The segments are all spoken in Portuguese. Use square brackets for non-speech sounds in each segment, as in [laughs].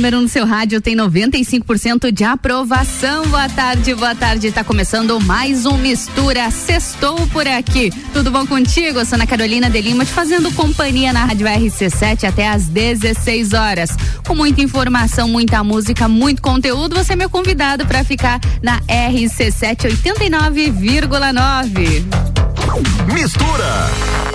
número um no seu rádio tem 95% de aprovação. Boa tarde, boa tarde. Tá começando mais um Mistura. Sextou por aqui. Tudo bom contigo? Eu sou Ana Carolina de Lima, te fazendo companhia na Rádio RC7 até às 16 horas. Com muita informação, muita música, muito conteúdo, você é meu convidado para ficar na RC7 89,9. Mistura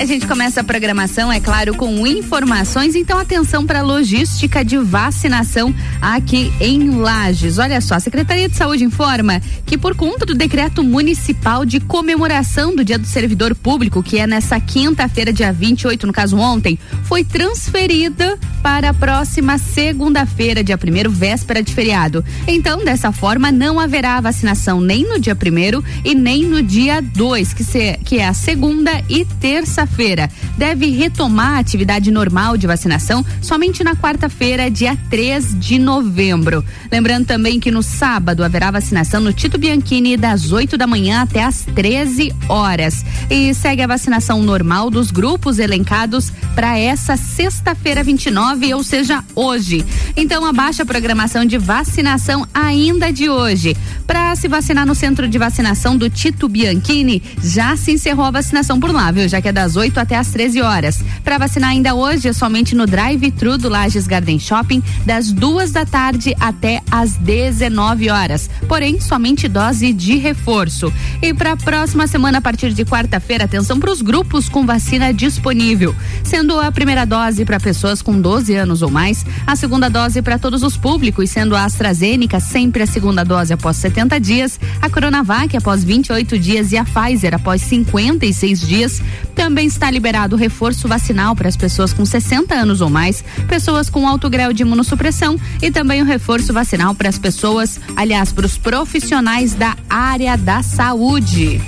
a gente começa a programação, é claro, com informações. Então, atenção para a logística de vacinação aqui em Lages. Olha só, a Secretaria de Saúde informa que, por conta do decreto municipal de comemoração do Dia do Servidor Público, que é nessa quinta-feira, dia 28, no caso ontem, foi transferida para a próxima segunda-feira, dia 1 véspera de feriado. Então, dessa forma, não haverá vacinação nem no dia 1 e nem no dia 2, que, que é a segunda e terça feira Deve retomar a atividade normal de vacinação somente na quarta-feira, dia 3 de novembro. Lembrando também que no sábado haverá vacinação no Tito Bianchini das 8 da manhã até as 13 horas. E segue a vacinação normal dos grupos elencados para essa sexta-feira 29, ou seja, hoje. Então abaixa a programação de vacinação ainda de hoje. Para se vacinar no centro de vacinação do Tito Bianchini, já se encerrou a vacinação por lá, viu? Já que é das 8 até as 13 horas. Para vacinar ainda hoje é somente no drive-thru do Lages Garden Shopping, das duas da tarde até as 19 horas. Porém, somente dose de reforço. E para a próxima semana, a partir de quarta-feira, atenção para os grupos com vacina disponível. Sendo a primeira dose para pessoas com 12 anos ou mais, a segunda dose para todos os públicos, sendo a AstraZeneca sempre a segunda dose após 70 dias, a Coronavac após 28 dias e a Pfizer após 56 dias. Também está liberado o reforço vacinal para as pessoas com 60 anos ou mais, pessoas com alto grau de imunossupressão e também o reforço vacinal para as pessoas, aliás, para os profissionais da área da saúde.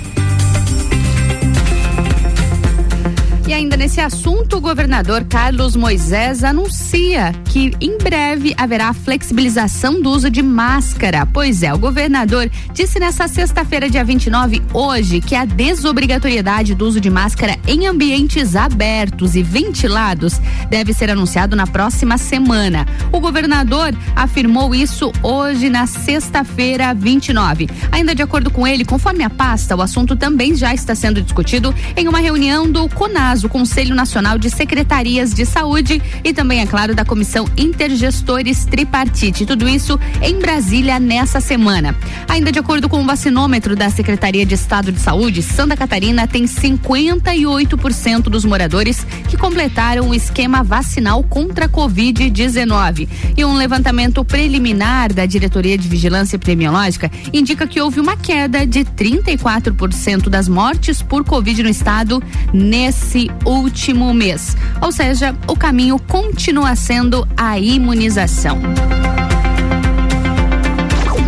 E ainda nesse assunto, o governador Carlos Moisés anuncia que em breve haverá flexibilização do uso de máscara. Pois é, o governador disse nessa sexta-feira, dia 29, hoje, que a desobrigatoriedade do uso de máscara em ambientes abertos e ventilados deve ser anunciado na próxima semana. O governador afirmou isso hoje, na sexta-feira, 29. Ainda de acordo com ele, conforme a pasta, o assunto também já está sendo discutido em uma reunião do CONAS o Conselho Nacional de Secretarias de Saúde e também, é claro, da Comissão Intergestores Tripartite. Tudo isso em Brasília nessa semana. Ainda de acordo com o vacinômetro da Secretaria de Estado de Saúde, Santa Catarina tem 58% dos moradores que completaram o esquema vacinal contra a Covid-19. E um levantamento preliminar da Diretoria de Vigilância Epidemiológica indica que houve uma queda de 34% das mortes por Covid no estado nesse último mês. Ou seja, o caminho continua sendo a imunização.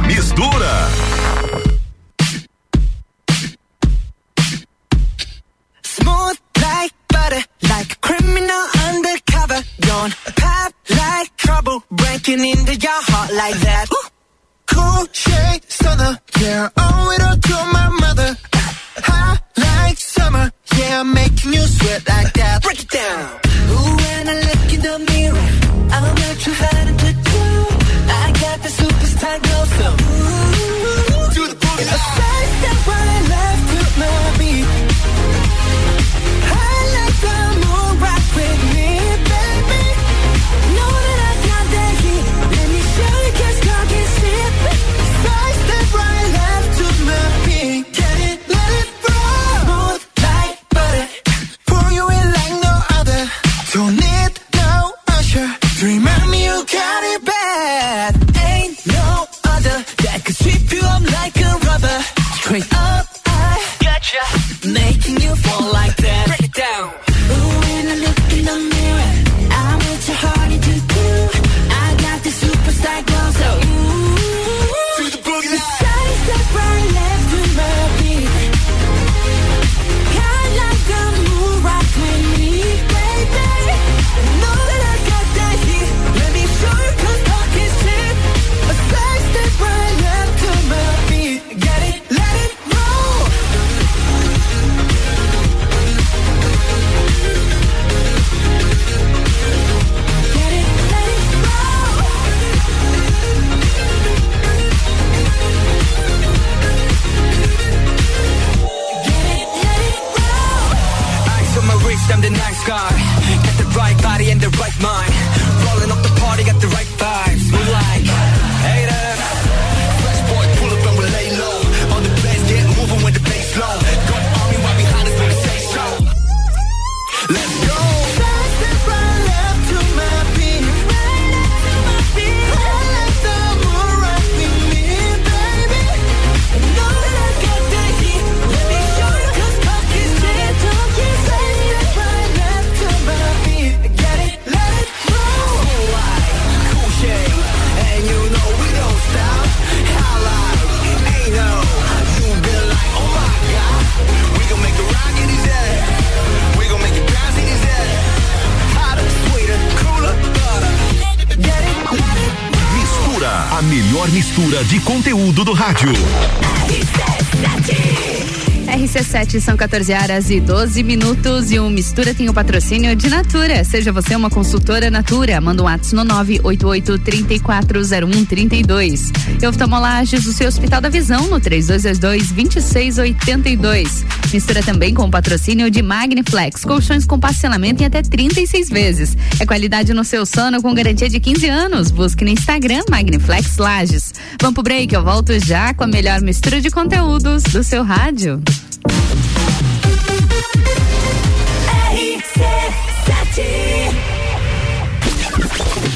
Mistura. Smooth like butter, like criminal undercover. Don't pop like trouble, breaking into your heart like that. Cool shade stunner, yeah, owe rádio. RC7 são 14 horas e 12 minutos e o Mistura tem o patrocínio de Natura. Seja você uma consultora Natura, manda um ato no 988 340132. E oftalmolages, o seu Hospital da Visão no 3222 2682. Mistura também com o patrocínio de Magniflex, colchões com parcelamento em até 36 vezes. É qualidade no seu sono com garantia de 15 anos. Busque no Instagram Magniflex Lages. Vamos pro break, eu volto já com a melhor mistura de conteúdos do seu rádio.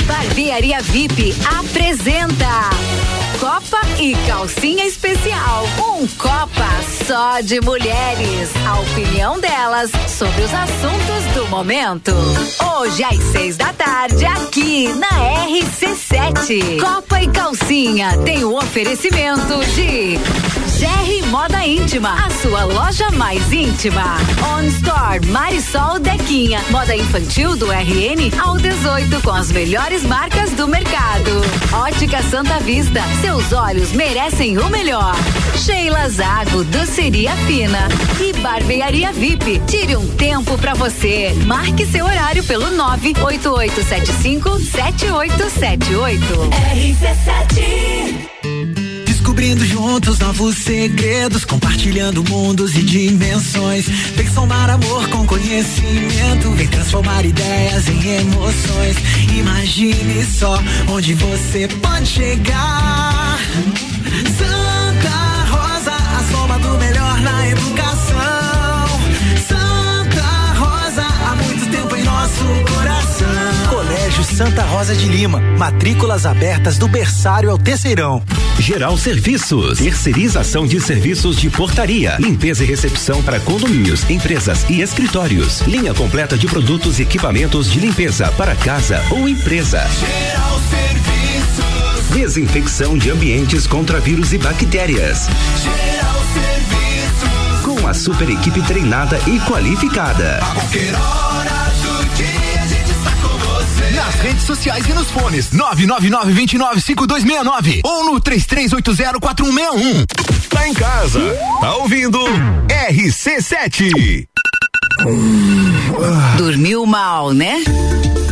Barbearia VIP apresenta Copa e Calcinha Especial. Um Copa só de mulheres. A opinião delas sobre os assuntos do momento. Hoje às seis da tarde, aqui na RC7. Copa e Calcinha tem o oferecimento de GR Moda Íntima, a sua loja mais íntima. On Store Marisol Dequinha, moda infantil do RN ao 18 com as melhores marcas do mercado. Ótica Santa Vista, seus olhos merecem o melhor. Sheila Zago, doceria fina e barbearia VIP. Tire um tempo pra você. Marque seu horário pelo 98875 7878. RC7 Descobrindo juntos novos segredos, compartilhando mundos e dimensões. Vem somar amor com conhecimento, vem transformar ideias em emoções. Imagine só onde você pode chegar. Colégio Santa Rosa de Lima. Matrículas abertas do berçário ao terceirão. Geral Serviços, terceirização de serviços de portaria, limpeza e recepção para condomínios, empresas e escritórios. Linha completa de produtos e equipamentos de limpeza para casa ou empresa. Geral Serviços, Desinfecção de ambientes contra vírus e bactérias. Geral Serviços. Com a super equipe treinada e qualificada. A qualquer hora Nas redes sociais e nos fones. 999-295269 ou no 33804161. Tá em casa, tá ouvindo? RC7. Dormiu mal, né?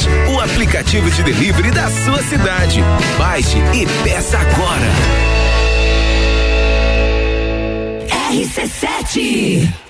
Delivery o aplicativo de delivery da sua cidade. Baixe e peça agora. RC7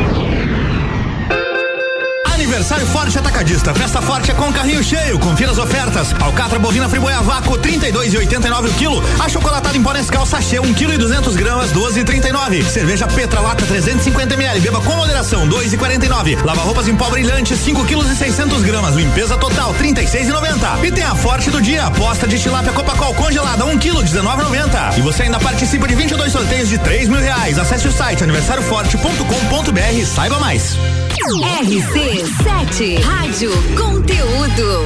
Aniversário Forte Atacadista. Festa Forte é com carrinho cheio. Confira as ofertas. Alcatra bovina friboia vácuo 32,89 o quilo. A chocolatada em pó Nescau sachê 1 kg e 200 gramas 12,39. Cerveja Petra lata 350 ml. Beba com moderação 2,49. Lava roupas em pó brilhante 5 kg e 600 gramas. Limpeza total 36,90. E tem a Forte do dia. Aposta de tilápia Copacol congelada 1 kg 19,90. E você ainda participa de 22 sorteios de 3 mil reais. Acesse o site aniversarioforte.com.br e saiba mais. RC7 Rádio Conteúdo.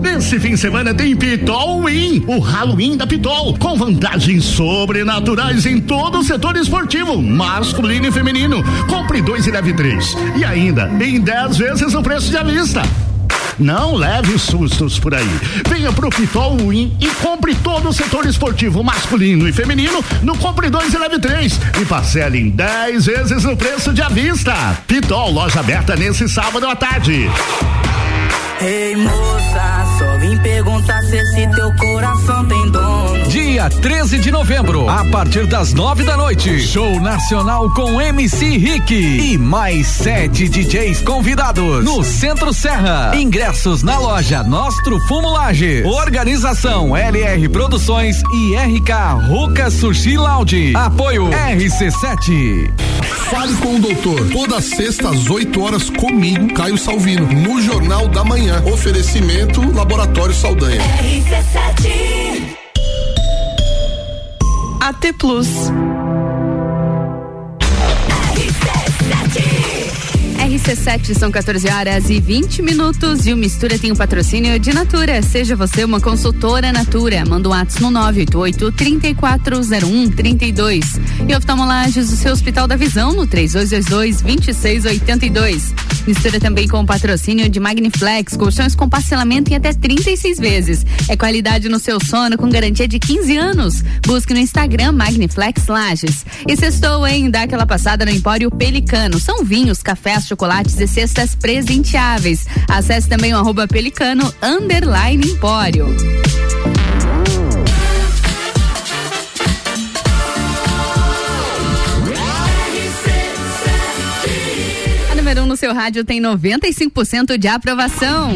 Nesse fim de semana tem Pitol Win, o Halloween da Pitol, com vantagens sobrenaturais em todo o setor esportivo, masculino e feminino. Compre dois e leve três. E ainda em 10 vezes o preço de avista. Não leve sustos por aí. Venha pro Pitol Win e compre todo o setor esportivo masculino e feminino no Compre 2 e Leve 3 e parcele em 10 vezes o preço de avista. Pitol, loja aberta nesse sábado à tarde. Ei moça, só vim perguntar se esse teu coração tem dono. Dia 13 de novembro, a partir das nove da noite, show nacional com MC Rick e mais sete DJs convidados no Centro Serra. Ingressos na loja Nostro Fumulage. Organização LR Produções e RK Ruca Sushi Lounge. Apoio RC7. Fale com o doutor. Toda sexta às 8 horas comigo, Caio Salvino, no Jornal da Manhã. Oferecimento Laboratório Saldanha. RC7. AT Plus. RC7 são 14 horas e 20 minutos e o Mistura tem o um patrocínio de Natura. Seja você uma consultora Natura. Manda um ato no 988 3401 32. E oftalmolages o seu Hospital da Visão no 3222 2682. Mistura também com o patrocínio de Magniflex, colchões com parcelamento em até 36 vezes. É qualidade no seu sono com garantia de 15 anos. Busque no Instagram Magniflex Lages. E sextou, hein? Dá aquela passada no Empório Pelicano. São vinhos, cafés, chocolates e cestas presenteáveis. Acesse também o arroba pelicano underline empório. Seu rádio tem 95% de aprovação.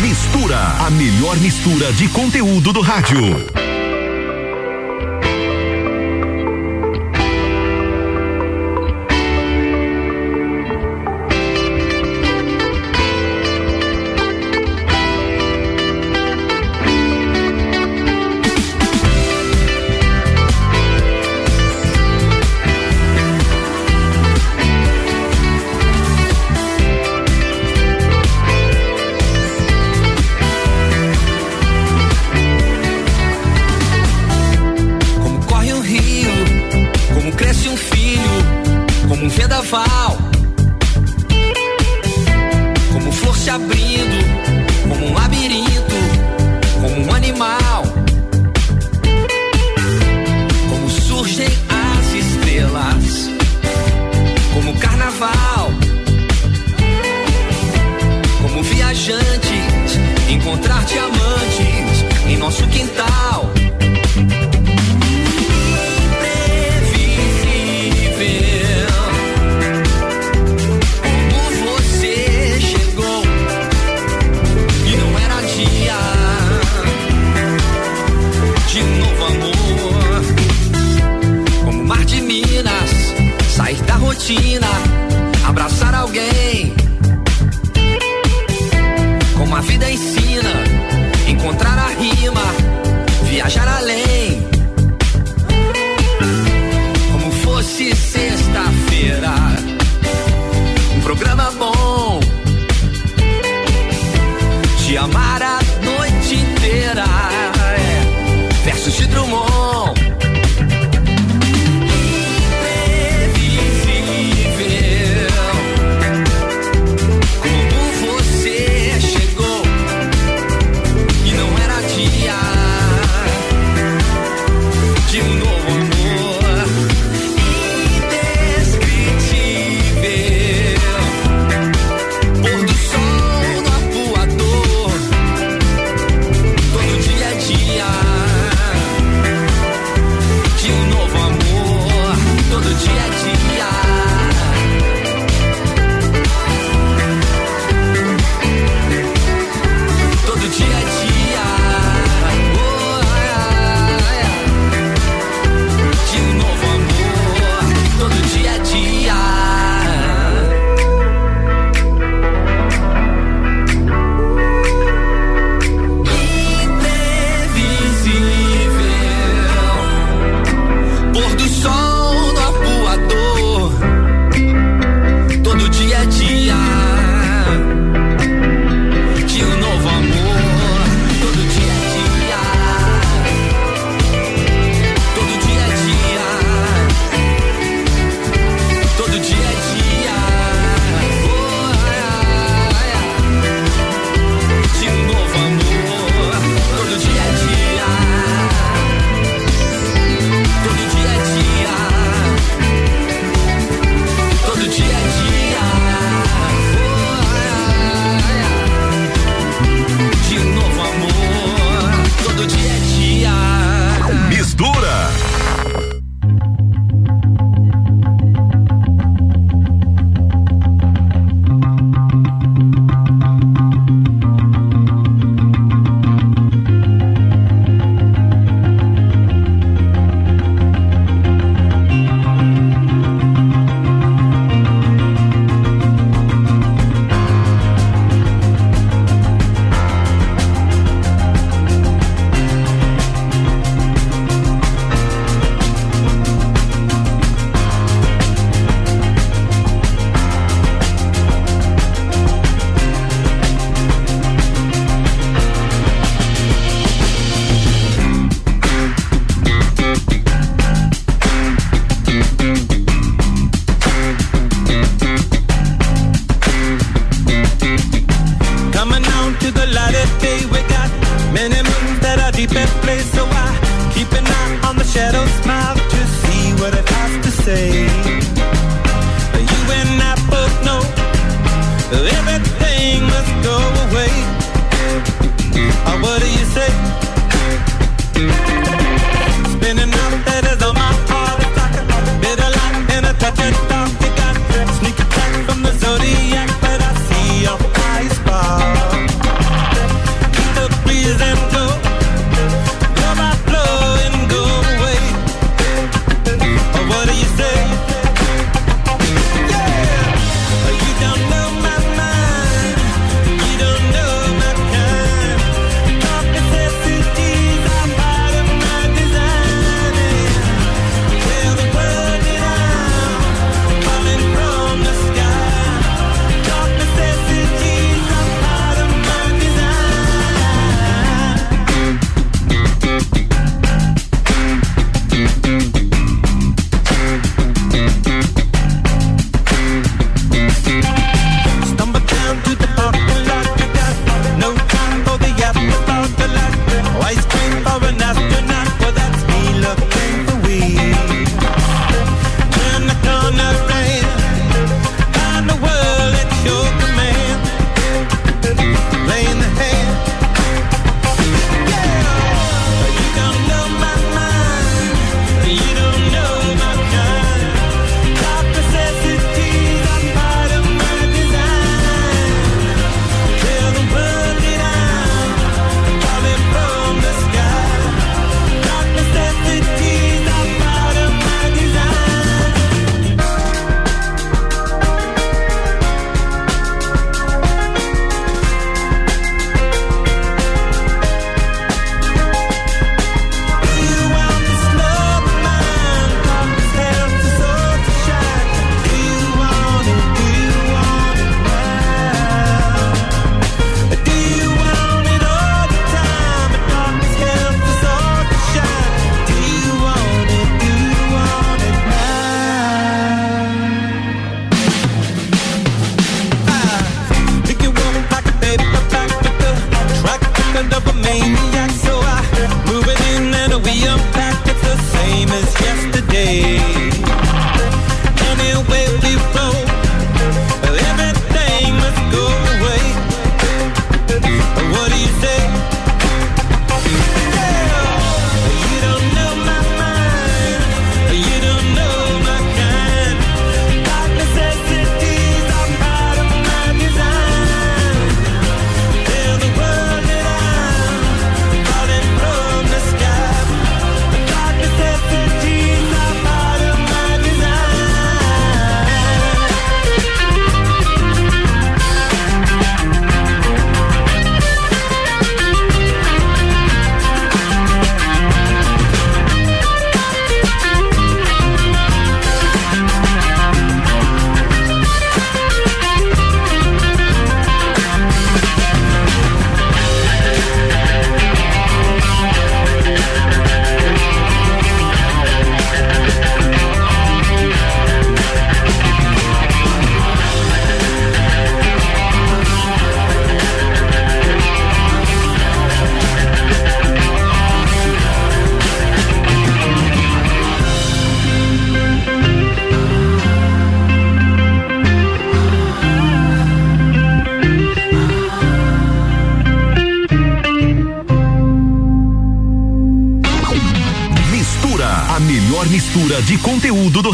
Mistura, a melhor mistura de conteúdo do rádio.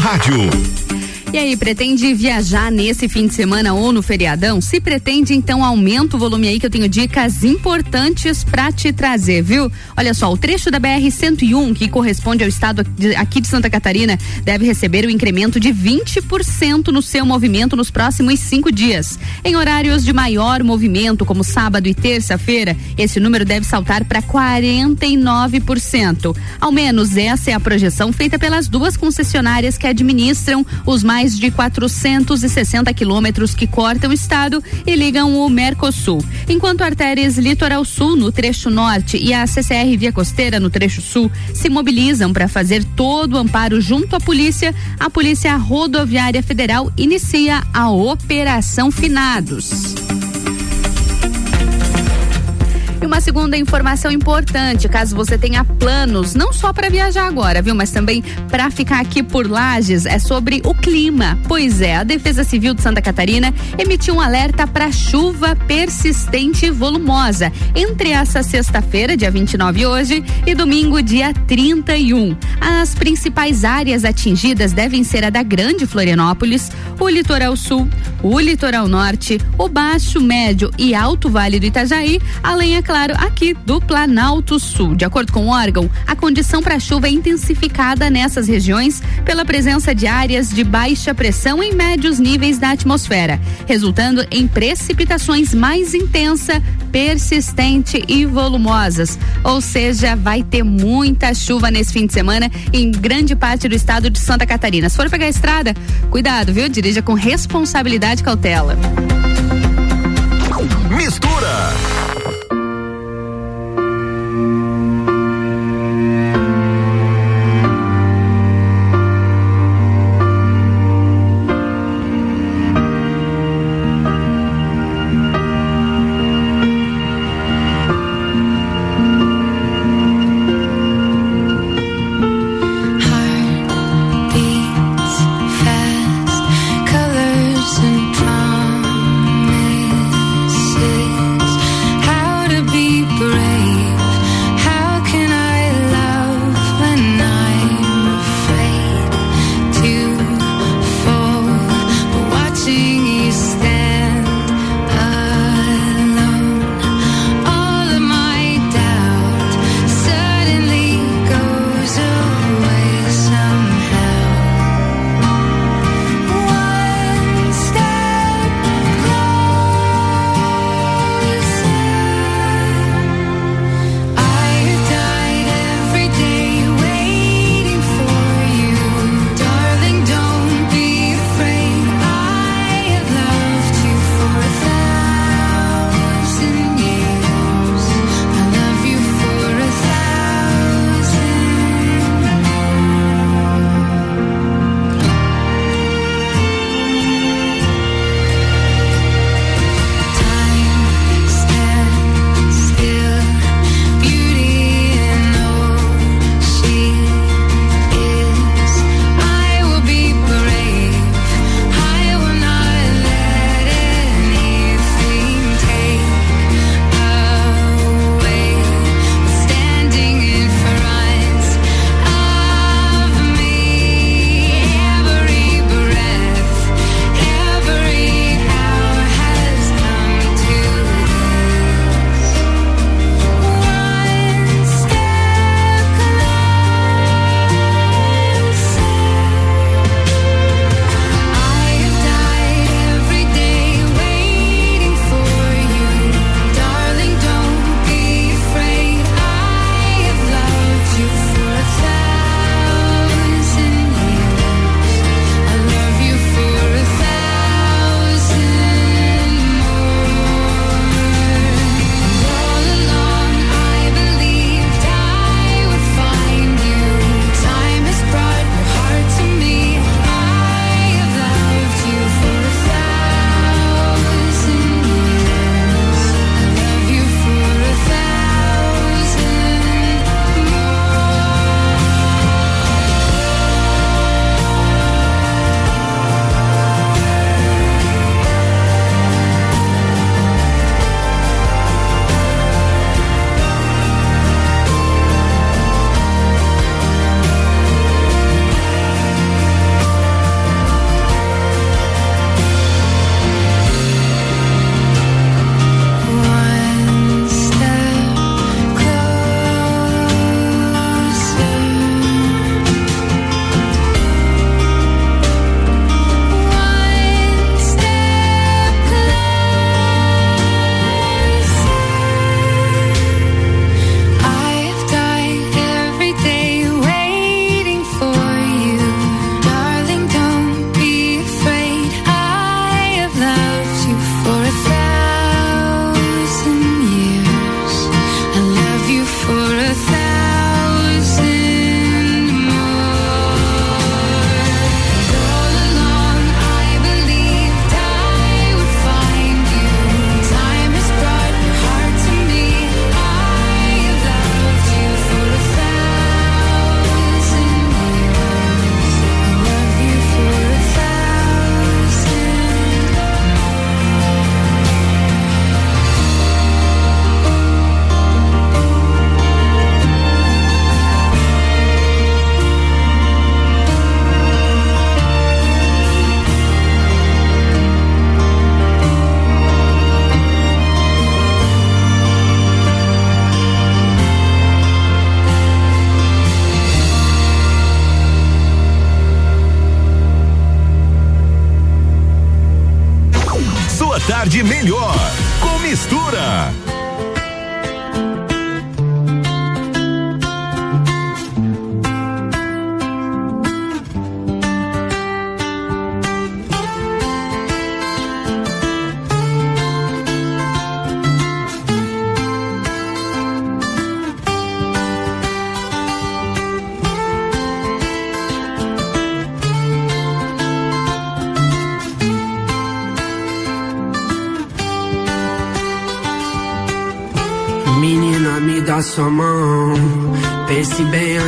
Rádio. Pretende viajar nesse fim de semana ou no feriadão? Se pretende, então aumenta o volume aí que eu tenho dicas importantes para te trazer, viu? Olha só, o trecho da BR 101 que corresponde ao estado aqui de Santa Catarina deve receber um incremento de 20% no seu movimento nos próximos cinco dias. Em horários de maior movimento, como sábado e terça-feira, esse número deve saltar para 49%. Ao menos essa é a projeção feita pelas duas concessionárias que administram os mais mais de 460 quilômetros que cortam o estado e ligam o Mercosul. Enquanto artérias Litoral Sul no trecho norte e a CCR Via Costeira no trecho sul se mobilizam para fazer todo o amparo junto à polícia, a Polícia Rodoviária Federal inicia a Operação Finados. Uma segunda informação importante, caso você tenha planos, não só para viajar agora, viu, mas também para ficar aqui por Lages, é sobre o clima. Pois é, a Defesa Civil de Santa Catarina emitiu um alerta para chuva persistente e volumosa entre essa sexta-feira, dia 29 hoje, e domingo, dia 31. As principais áreas atingidas devem ser a da Grande Florianópolis, o Litoral Sul, o Litoral Norte, o Baixo, Médio e Alto Vale do Itajaí, além, é claro, aqui do Planalto Sul. De acordo com o órgão, a condição para chuva é intensificada nessas regiões pela presença de áreas de baixa pressão em médios níveis da atmosfera, resultando em precipitações mais intensa, persistente e volumosas. Ou seja, vai ter muita chuva nesse fim de semana em grande parte do estado de Santa Catarina. Se for pegar a estrada, cuidado, viu? Dirija com responsabilidade e cautela. Mistura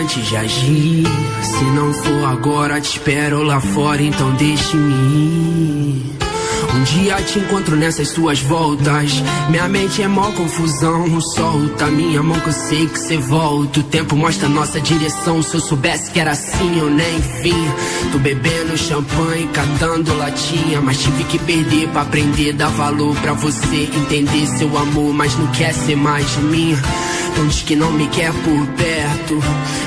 antes de agir. Se não for agora, te espero lá fora, então deixe-me ir. Um dia te encontro nessas suas voltas. Minha mente é mó confusão. Solta minha mão que eu sei que cê volta. O tempo mostra nossa direção. Se eu soubesse que era assim, eu nem vim. Tô bebendo champanhe, catando latinha. Mas tive que perder pra aprender. Dar valor pra você entender seu amor. Mas não quer ser mais minha. Diz que não me quer por perto.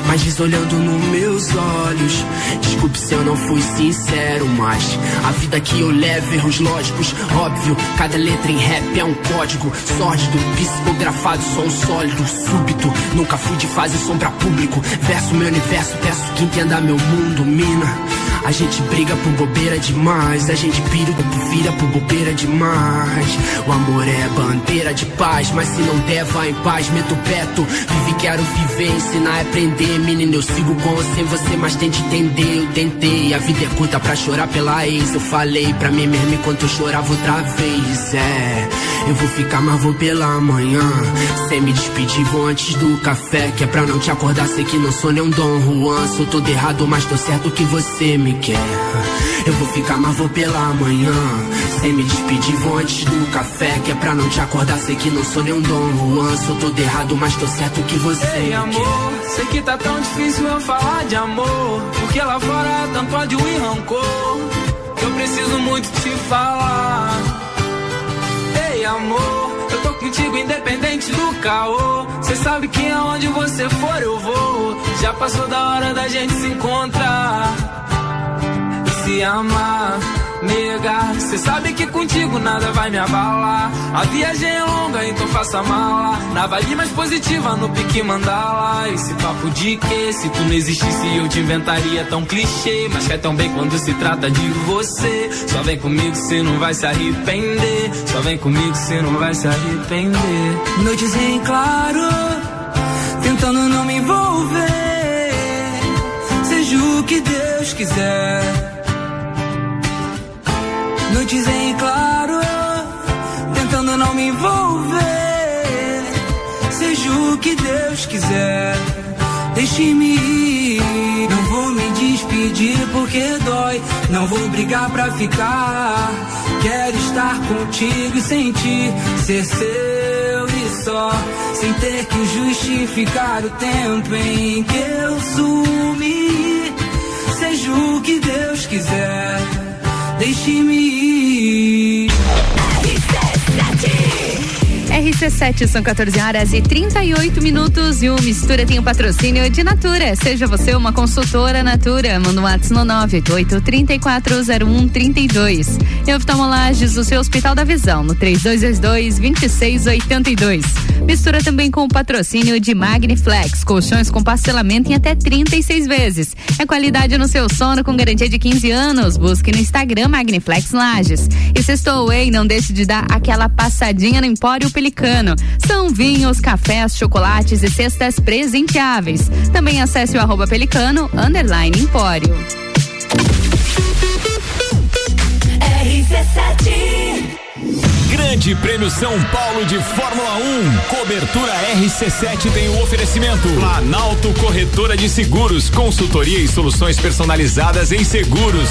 Mas diz olhando nos meus olhos. Desculpe se eu não fui sincero, mas a vida que eu levo, erros lógicos, óbvio. Cada letra em rap é um código sórdido, psicografado, som sólido, súbito. Nunca fui de fase sombra público. Verso meu universo, peço que entenda meu mundo, mina. A gente briga por bobeira demais, a gente pira vira por bobeira demais. O amor é bandeira de paz, mas se não der, vai em paz, meto o peto. Vive, quero viver, ensinar é aprender. Menino, eu sigo com sem você, mas tente entender. Eu tentei, a vida é curta pra chorar pela ex. Eu falei pra mim mesmo enquanto eu chorava outra vez. É, eu vou ficar, mas vou pela manhã. Sem me despedir, vou antes do café. Que é pra não te acordar, sei que não sou nem um Dom Juan. Sou todo errado, mas tô certo que você me quer. Eu vou ficar, mas vou pela manhã. Sem me despedir, vou antes do café. Que é pra não te acordar, sei que não sou nem um Dom Juan. Sou todo errado, mas tô certo que você Ei, me amor, quer. sei que tá tão difícil eu falar de amor. Porque lá fora é tanto ódio e rancor. Que eu preciso muito te falar. Ei, amor, eu tô contigo independente do caô. Cê sabe que aonde você for eu vou. Já passou da hora da gente se encontrar amar. Nega, cê sabe que contigo nada vai me abalar. A viagem é longa, então faça mala. Na vibe mais positiva, no pique mandala. Esse papo de que se tu não existisse eu te inventaria tão clichê. Mas quer tão bem quando se trata de você. Só vem comigo, cê não vai se arrepender. Só vem comigo, cê não vai se arrepender. Noites em claro, tentando não me envolver. Seja o que Deus quiser. Noites em claro, tentando não me envolver. Seja o que Deus quiser, deixe-me ir. Não vou me despedir porque dói. Não vou brigar pra ficar. Quero estar contigo e sentir ser seu e só. Sem ter que justificar o tempo em que eu sumi. Seja o que Deus quiser, deixe-me ir. RC7 são 14 horas e 38 minutos e o Mistura tem o patrocínio de Natura. Seja você uma consultora Natura. Manda um WhatsApp no 988 340132. E oftalmolages do seu Hospital da Visão no 3222 2682. Mistura também com o patrocínio de Magniflex, colchões com parcelamento em até 36 vezes. É qualidade no seu sono com garantia de 15 anos. Busque no Instagram Magniflex Lages. E Sextou Way, não deixe de dar aquela passadinha no Empório Pelicano. São vinhos, cafés, chocolates e cestas presenteáveis. Também acesse o arroba pelicano, underline empório. Grande Prêmio São Paulo de Fórmula 1. Cobertura RC7 tem o oferecimento. Planalto Corretora de Seguros, consultoria e soluções personalizadas em seguros.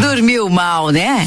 Dormiu mal, né?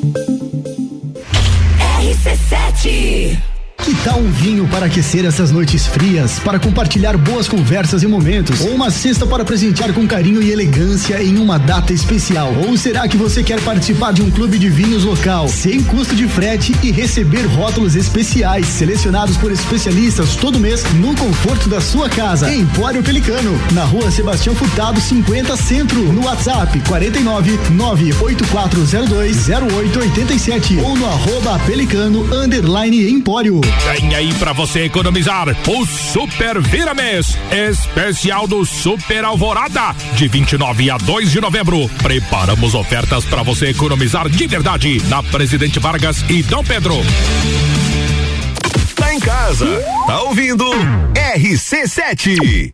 RC7 que tal um vinho para aquecer essas noites frias, para compartilhar boas conversas e momentos? Ou uma cesta para presentear com carinho e elegância em uma data especial? Ou será que você quer participar de um clube de vinhos local, sem custo de frete e receber rótulos especiais, selecionados por especialistas todo mês no conforto da sua casa? Empório Pelicano, na rua Sebastião Furtado 50 Centro, no WhatsApp 49 98402 0887 ou no arroba Pelicano Empório. Tem aí para você economizar o Super Virames, especial do Super Alvorada, de 29 a 2 de novembro. Preparamos ofertas para você economizar de verdade na Presidente Vargas e Dom Pedro. Tá em casa, tá ouvindo RC7.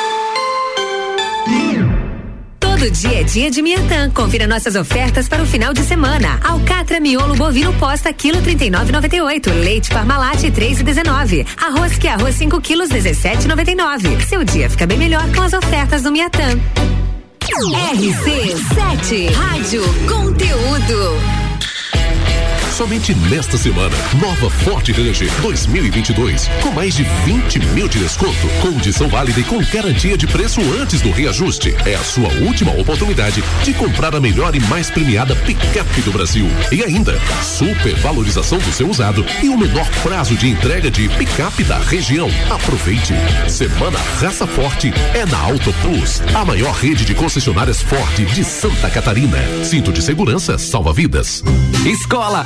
Todo dia é dia de Miatã. Confira nossas ofertas para o final de semana. Alcatra miolo bovino posta quilo 39,98. Leite Parmalat 3,19. Arroz que arroz 5 quilos 17,99. Seu dia fica bem melhor com as ofertas do Miatã. RC7 Rádio Conteúdo. Somente nesta semana, nova Ford Ranger 2022, com mais de 20 mil de desconto, condição válida e com garantia de preço antes do reajuste. É a sua última oportunidade de comprar a melhor e mais premiada picape do Brasil. E ainda, super valorização do seu usado e o menor prazo de entrega de picape da região. Aproveite. Semana Raça Forte é na Auto Plus, a maior rede de concessionárias Ford de Santa Catarina. Cinto de segurança salva vidas. Escola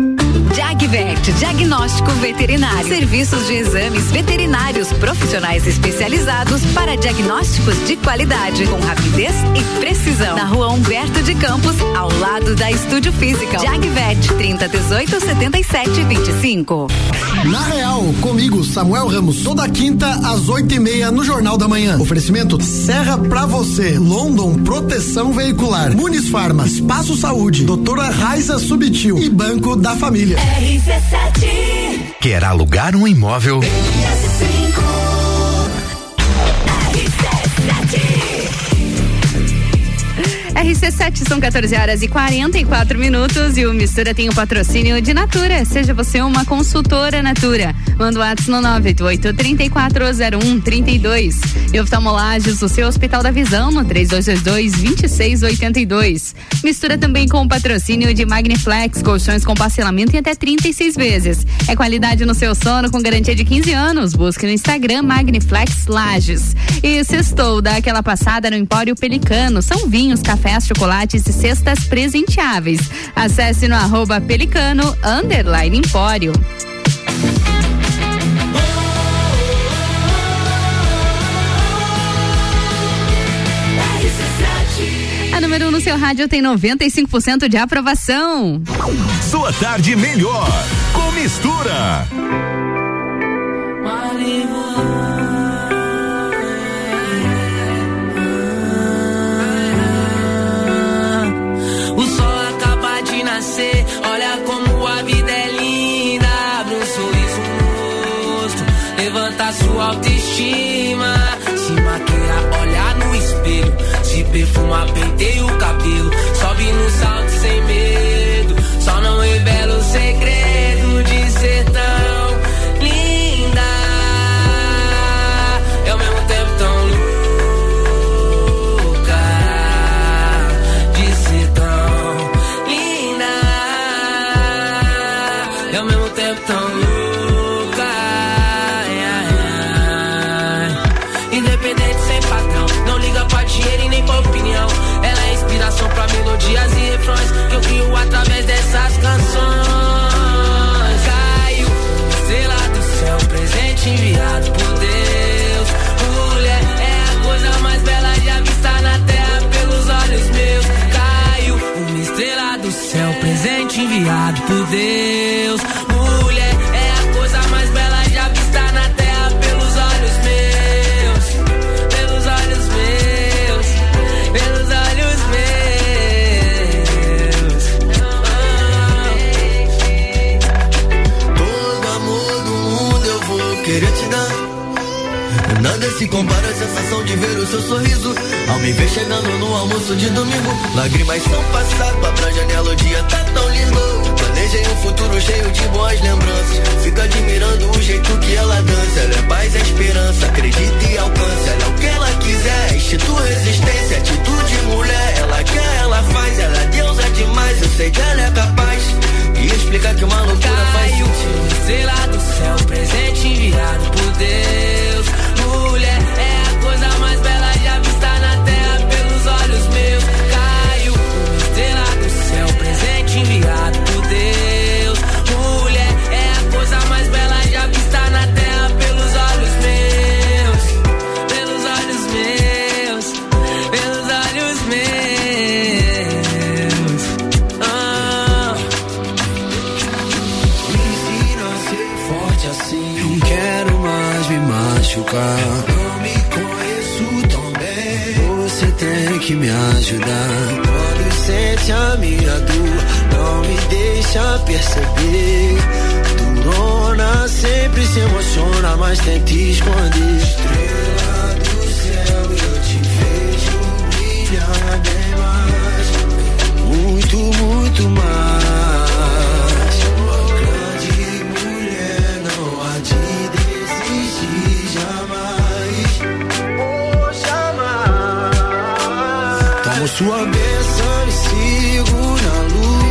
Jagvet, diagnóstico veterinário. Serviços de exames veterinários profissionais especializados para diagnósticos de qualidade, com rapidez e precisão. Na rua Humberto de Campos, ao lado da Estúdio Física. Jagvet, 30 18 77 25. Na Real, comigo, Samuel Ramos, toda quinta às oito e meia no Jornal da Manhã. Oferecimento Serra pra você, London Proteção Veicular, Muniz Farma, Espaço Saúde, Doutora Raiza Subtil e Banco da Família. RC7 Quer alugar um imóvel? RC7 RC7 são 14 horas e 44 minutos e o Mistura tem o patrocínio de Natura. Seja você uma consultora Natura. Manda o WhatsApp no 988 340132. E oftalmolages, o seu Hospital da Visão no 3222 2682. Mistura também com o patrocínio de Magniflex, colchões com parcelamento em até 36 vezes. É qualidade no seu sono com garantia de 15 anos. Busque no Instagram Magniflex Lages. E sextou, dá aquela passada no Empório Pelicano. São vinhos, cafés, chocolates e cestas presenteáveis. Acesse no arroba pelicano underline empório. Número 1 um no seu rádio tem 95% de aprovação. Sua tarde melhor com mistura. Autoestima. Se maquia, olha no espelho, se perfuma, penteia o cabelo. Refrões que eu crio através dessas canções. Caiu, estrela do céu, presente enviado por Deus. Mulher é a coisa mais bela já vista na terra pelos olhos meus. Caiu, uma estrela do céu, presente enviado por Deus. Compara à sensação de ver o seu sorriso. Ao me ver chegando no almoço de domingo. Lágrimas são passado, abra a janela, o dia tá tão lindo. Planejei um futuro cheio de boas lembranças. Fica admirando o jeito que ela dança. Ela é paz, é esperança, acredita e alcança. Ela é o que ela quiser, instinto, resistência, atitude mulher. Ela quer, ela faz, ela é deusa demais. Eu sei que ela é capaz. E explicar que uma loucura faz Caiu, estrela do céu, presente enviado por Deus. É a coisa mais bela já vista na terra pelos olhos meus. Minha dor, não me deixa perceber. Durona sempre se emociona, mas tenta esconder. Estrela do céu, eu te vejo brilhar bem mais. Muito, muito mais. Uma grande mulher não há de desistir jamais. Oh, jamais. Tomo sua e sigo na luta.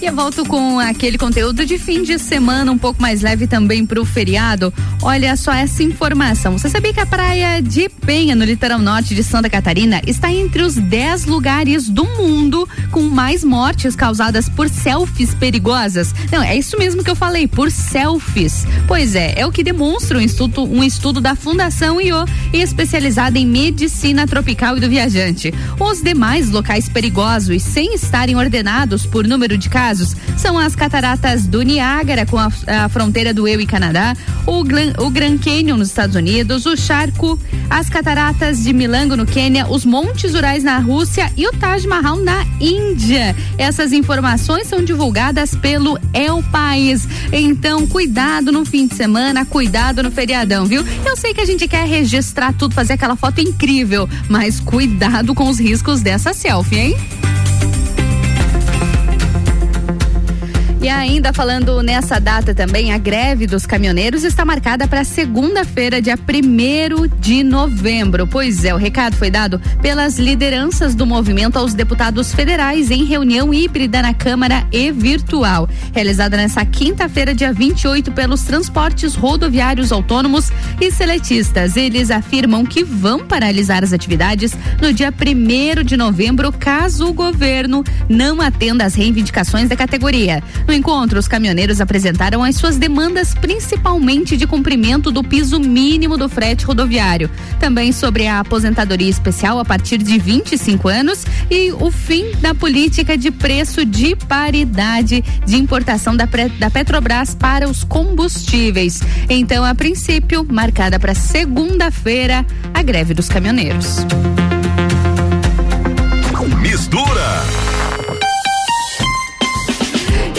E eu volto com aquele conteúdo de fim de semana, um pouco mais leve também para o feriado. Olha só essa informação. Você sabia que a praia de Penha, no litoral norte de Santa Catarina, está entre os 10 lugares do mundo com mais mortes causadas por selfies perigosas? Não, é isso mesmo que eu falei, por selfies. Pois é, é o que demonstra um estudo, um estudo da Fundação IO, especializada em medicina tropical e do viajante. Os demais locais perigosos, sem estarem ordenados por número de casos, casos são as cataratas do Niágara, com a, a fronteira do Eu e Canadá, o, Glan, o Grand Canyon nos Estados Unidos, o Charco, as cataratas de Milango no Quênia, os Montes Urais na Rússia e o Taj Mahal na Índia. Essas informações são divulgadas pelo El País. Então, cuidado no fim de semana, cuidado no feriadão, viu? Eu sei que a gente quer registrar tudo, fazer aquela foto incrível, mas cuidado com os riscos dessa selfie, hein? E ainda falando nessa data também, a greve dos caminhoneiros está marcada para segunda-feira, dia 1 de novembro. Pois é, o recado foi dado pelas lideranças do movimento aos deputados federais em reunião híbrida na Câmara e virtual, realizada nessa quinta-feira, dia 28, pelos transportes rodoviários autônomos e seletistas. Eles afirmam que vão paralisar as atividades no dia 1 de novembro, caso o governo não atenda às reivindicações da categoria. No encontro, os caminhoneiros apresentaram as suas demandas, principalmente de cumprimento do piso mínimo do frete rodoviário, também sobre a aposentadoria especial a partir de 25 anos e o fim da política de preço de paridade de importação da, da Petrobras para os combustíveis. Então, a princípio, marcada para segunda-feira, a greve dos caminhoneiros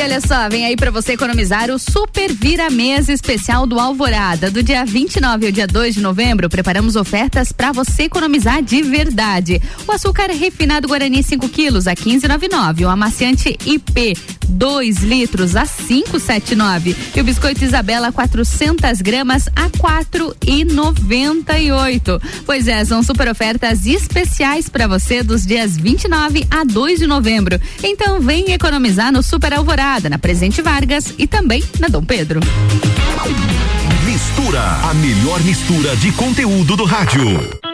olha só, vem aí para você economizar o Super Vira Mês especial do Alvorada. Do dia 29 ao dia 2 de novembro, preparamos ofertas para você economizar de verdade. O açúcar refinado Guarani 5 quilos a 15,99. O amaciante IP 2 litros a 5,79. E o biscoito Isabela 400 gramas a 4,98. Pois é, são super ofertas especiais para você dos dias 29 a 2 de novembro. Então vem economizar no Super Alvorada, na Presidente Vargas e também na Dom Pedro. Mistura, a melhor mistura de conteúdo do rádio.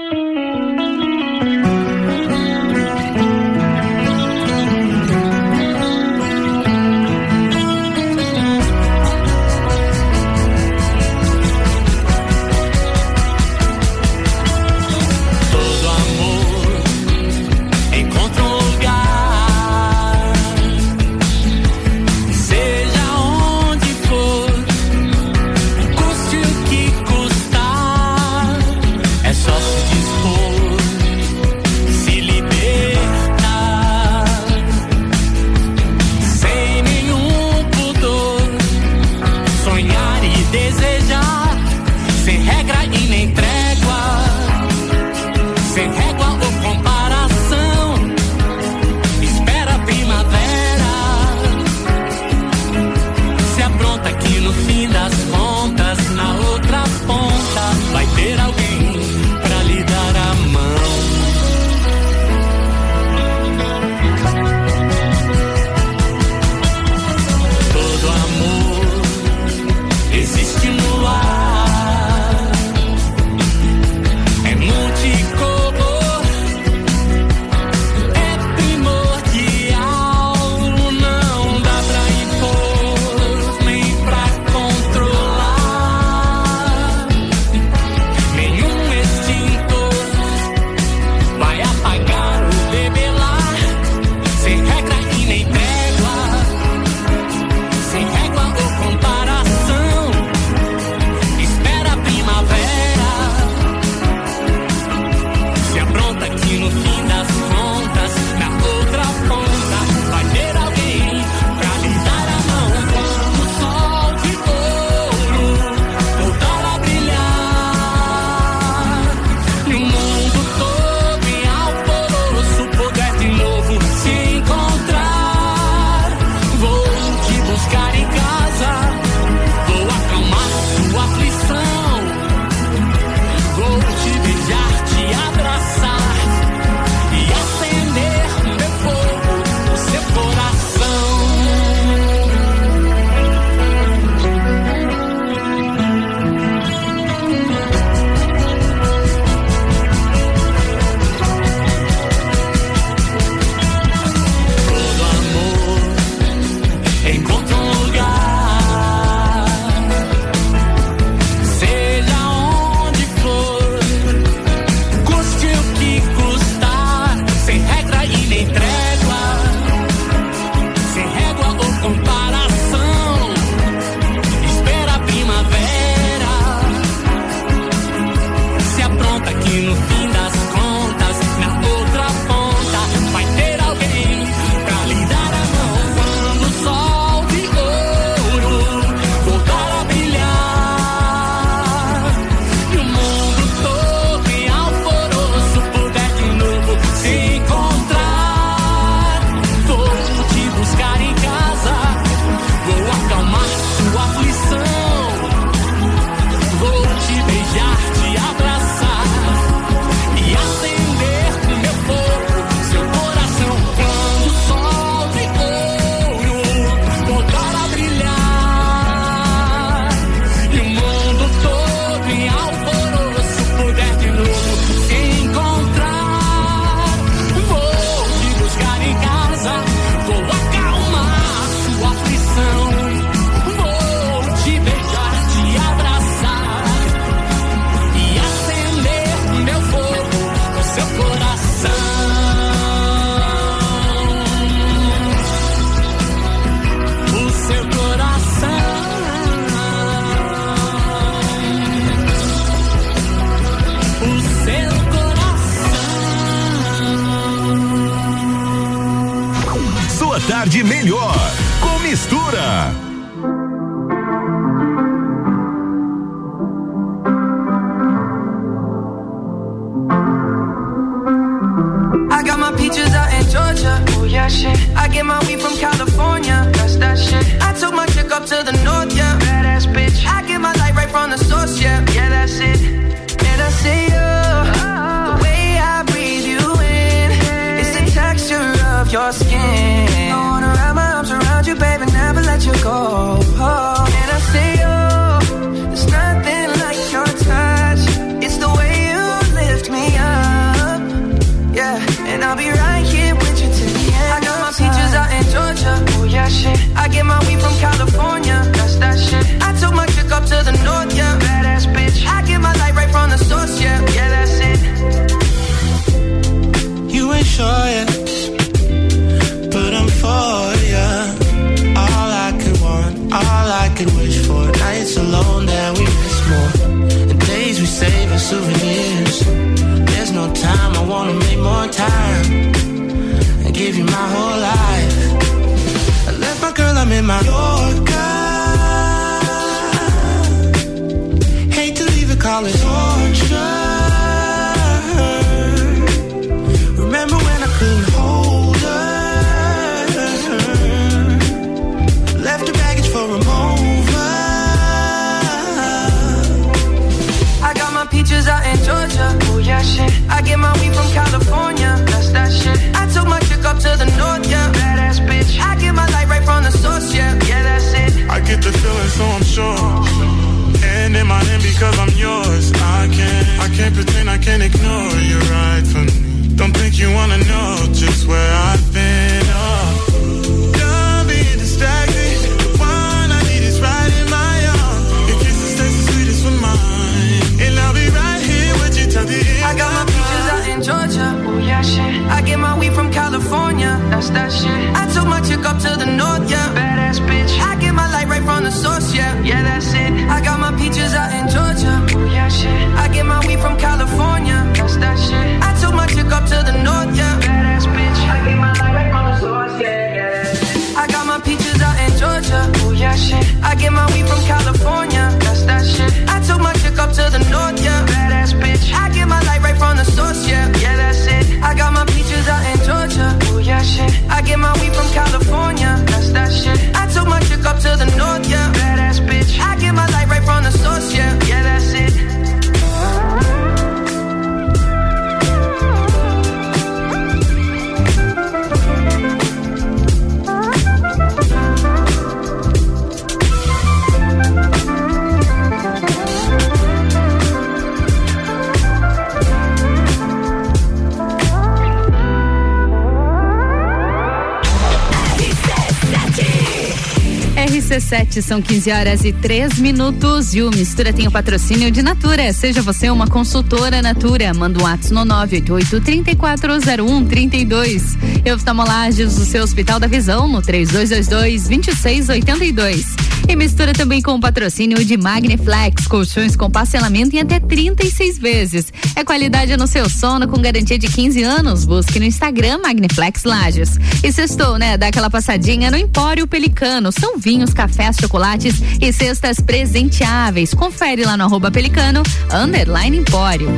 sete são 15 horas e três minutos e o Mistura tem o patrocínio de Natura. Seja você uma consultora Natura, manda um ato no nove oito oito trinta e quatro zero um trinta e dois. Oftalmolagens o seu Hospital da Visão no três dois dois dois vinte e seis oitenta e dois e mistura também com o patrocínio de Magniflex, colchões com parcelamento em até 36 vezes. É qualidade no seu sono com garantia de 15 anos. Busque no Instagram Magniflex Lages. E sextou, né? Dá aquela passadinha no Empório Pelicano. São vinhos, cafés, chocolates e cestas presenteáveis. Confere lá no arroba Pelicano, underline Empório.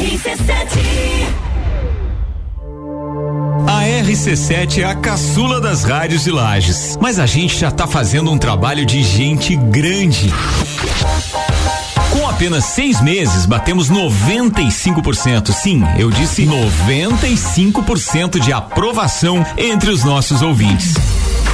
RC7 RC7 é a caçula das rádios de Lages, mas a gente já tá fazendo um trabalho de gente grande. Com apenas seis meses, batemos 95%. Sim, eu disse 95% de aprovação entre os nossos ouvintes.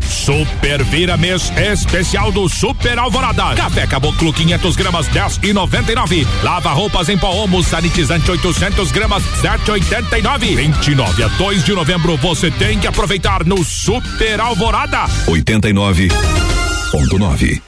Super Vira Mês especial do Super Alvorada. Café Caboclo 500 gramas 10 e 99. Lava roupas em pó sanitizante 800 gramas 7,89. 29 a 2 de novembro você tem que aproveitar no Super Alvorada. 89.9.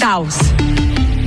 Taos.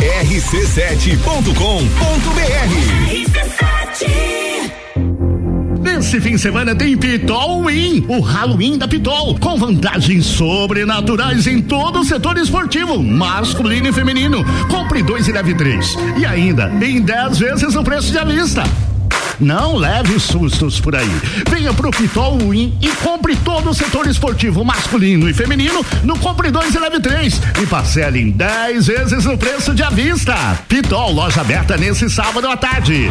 rc7.com.br Nesse fim de semana tem Pitol Win, o Halloween da Pitol, com vantagens sobrenaturais em todo o setor esportivo, masculino e feminino. Compre dois e leve três. E ainda em 10 vezes o preço de vista. Não leve sustos por aí. Venha pro Pitol Win e compre todo o setor esportivo masculino e feminino no Compre 2 e Leve 3 e parcele em 10 vezes no preço de avista. Pitol, loja aberta nesse sábado à tarde.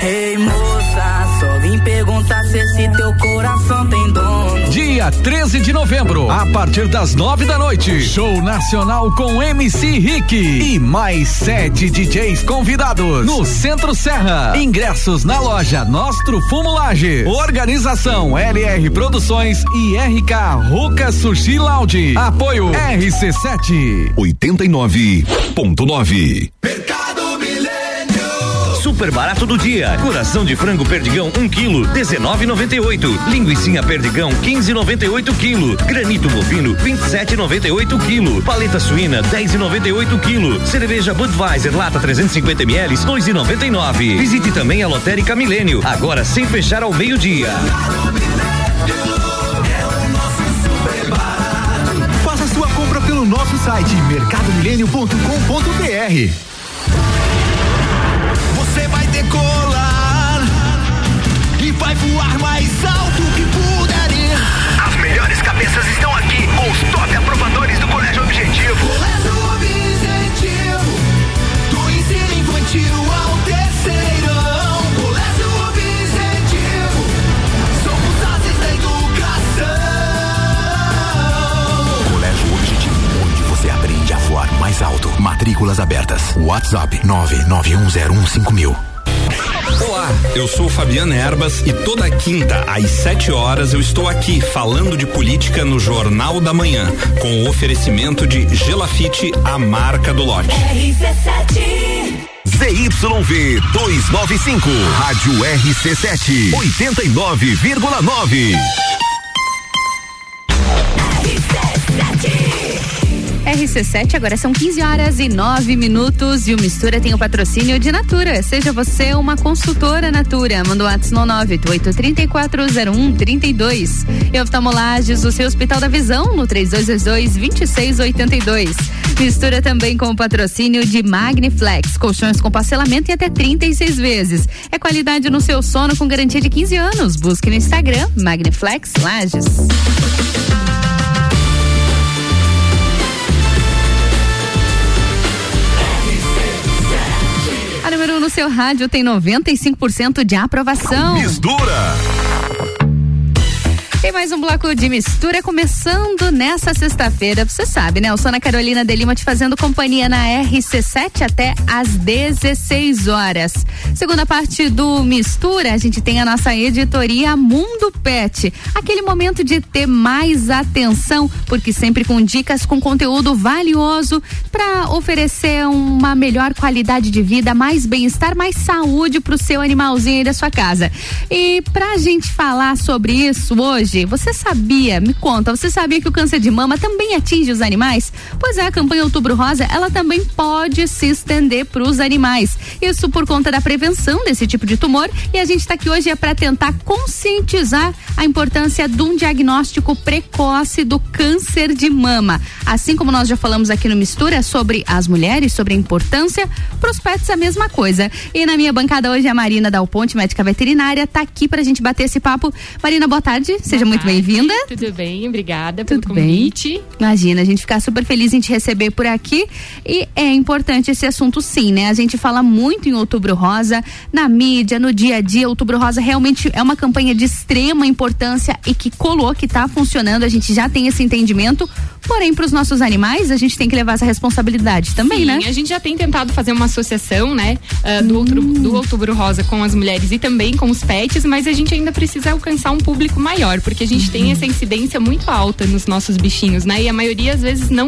Ei moça, só vim perguntar se esse teu coração tem dono. Dia 13 de novembro, a partir das nove da noite, show nacional com MC Rick e mais sete DJs convidados no Centro Serra. Ingressos na loja Nostro Fumo Lages. Organização LR Produções e RK Ruca Sushi Lounge. Apoio RC7 89.9. Super barato do dia. Coração de frango perdigão 1 um quilo, 19,98. Linguiça perdigão 15,98 quilo. Granito bovino 27,98 quilo. Paleta suína 10,98 quilo. Cerveja Budweiser lata 350 ml 2,99. Visite também a Lotérica Milênio, agora sem fechar ao meio-dia. Faça sua compra pelo nosso site mercadomilênio.com.br. voar mais alto que puder ir. As melhores cabeças estão aqui com os top aprovadores do Colégio Objetivo. Colégio Objetivo, do ensino infantil ao terceirão. Colégio Objetivo, somos ases da educação. Colégio Objetivo, onde você aprende a voar mais alto. Matrículas abertas. WhatsApp 991015000. Olá, eu sou Fabiana Erbas e toda quinta às 7 horas eu estou aqui falando de política no Jornal da Manhã, com o oferecimento de Gelafite, a marca do lote. ZYV 295, Rádio RC7, 89,9. RC7, agora são 15 horas e 9 minutos e o Mistura tem o patrocínio de Natura. Seja você uma consultora Natura. Manda o WhatsApp no 988340132. E oftalmolages, o seu Hospital da Visão, no 3222-2682. Mistura também com o patrocínio de Magniflex, colchões com parcelamento em até 36 vezes. É qualidade no seu sono com garantia de 15 anos. Busque no Instagram Magniflex Lages. Número 1 no seu rádio tem 95% de aprovação. Mistura. Tem mais um bloco de mistura começando nessa sexta-feira. Você sabe, né? Eu sou Ana Carolina de Lima te fazendo companhia na RC7 até às 16 horas. Segunda parte do Mistura, a gente tem a nossa editoria Mundo Pet. Aquele momento de ter mais atenção, porque sempre com dicas com conteúdo valioso para oferecer uma melhor qualidade de vida, mais bem-estar, mais saúde para o seu animalzinho aí da sua casa. E pra gente falar sobre isso hoje, você sabia, me conta, você sabia que o câncer de mama também atinge os animais? Pois é, a campanha Outubro Rosa, ela também pode se estender para os animais. Isso por conta da prevenção desse tipo de tumor e a gente está aqui hoje é para tentar conscientizar a importância de um diagnóstico precoce do câncer de mama. Assim como nós já falamos aqui no Mistura sobre as mulheres, sobre a importância, para os pets a mesma coisa. E na minha bancada hoje a Marina Dal Ponte, médica veterinária, está aqui para a gente bater esse papo. Marina, boa tarde, muito bem-vinda. Tudo bem, obrigada pelo Tudo convite. bem? Imagina, a gente ficar super feliz em te receber por aqui. E é importante esse assunto, sim, né? A gente fala muito em Outubro Rosa, na mídia, no dia a dia. Outubro Rosa realmente é uma campanha de extrema importância e que colou, que está funcionando. A gente já tem esse entendimento. Porém, para os nossos animais, a gente tem que levar essa responsabilidade também, Sim, né? A gente já tem tentado fazer uma associação, né, ah, do, outubro, Hum. do Outubro Rosa com as mulheres e também com os pets, mas a gente ainda precisa alcançar um público maior, porque a gente tem essa incidência muito alta nos nossos bichinhos, né? E a maioria às vezes não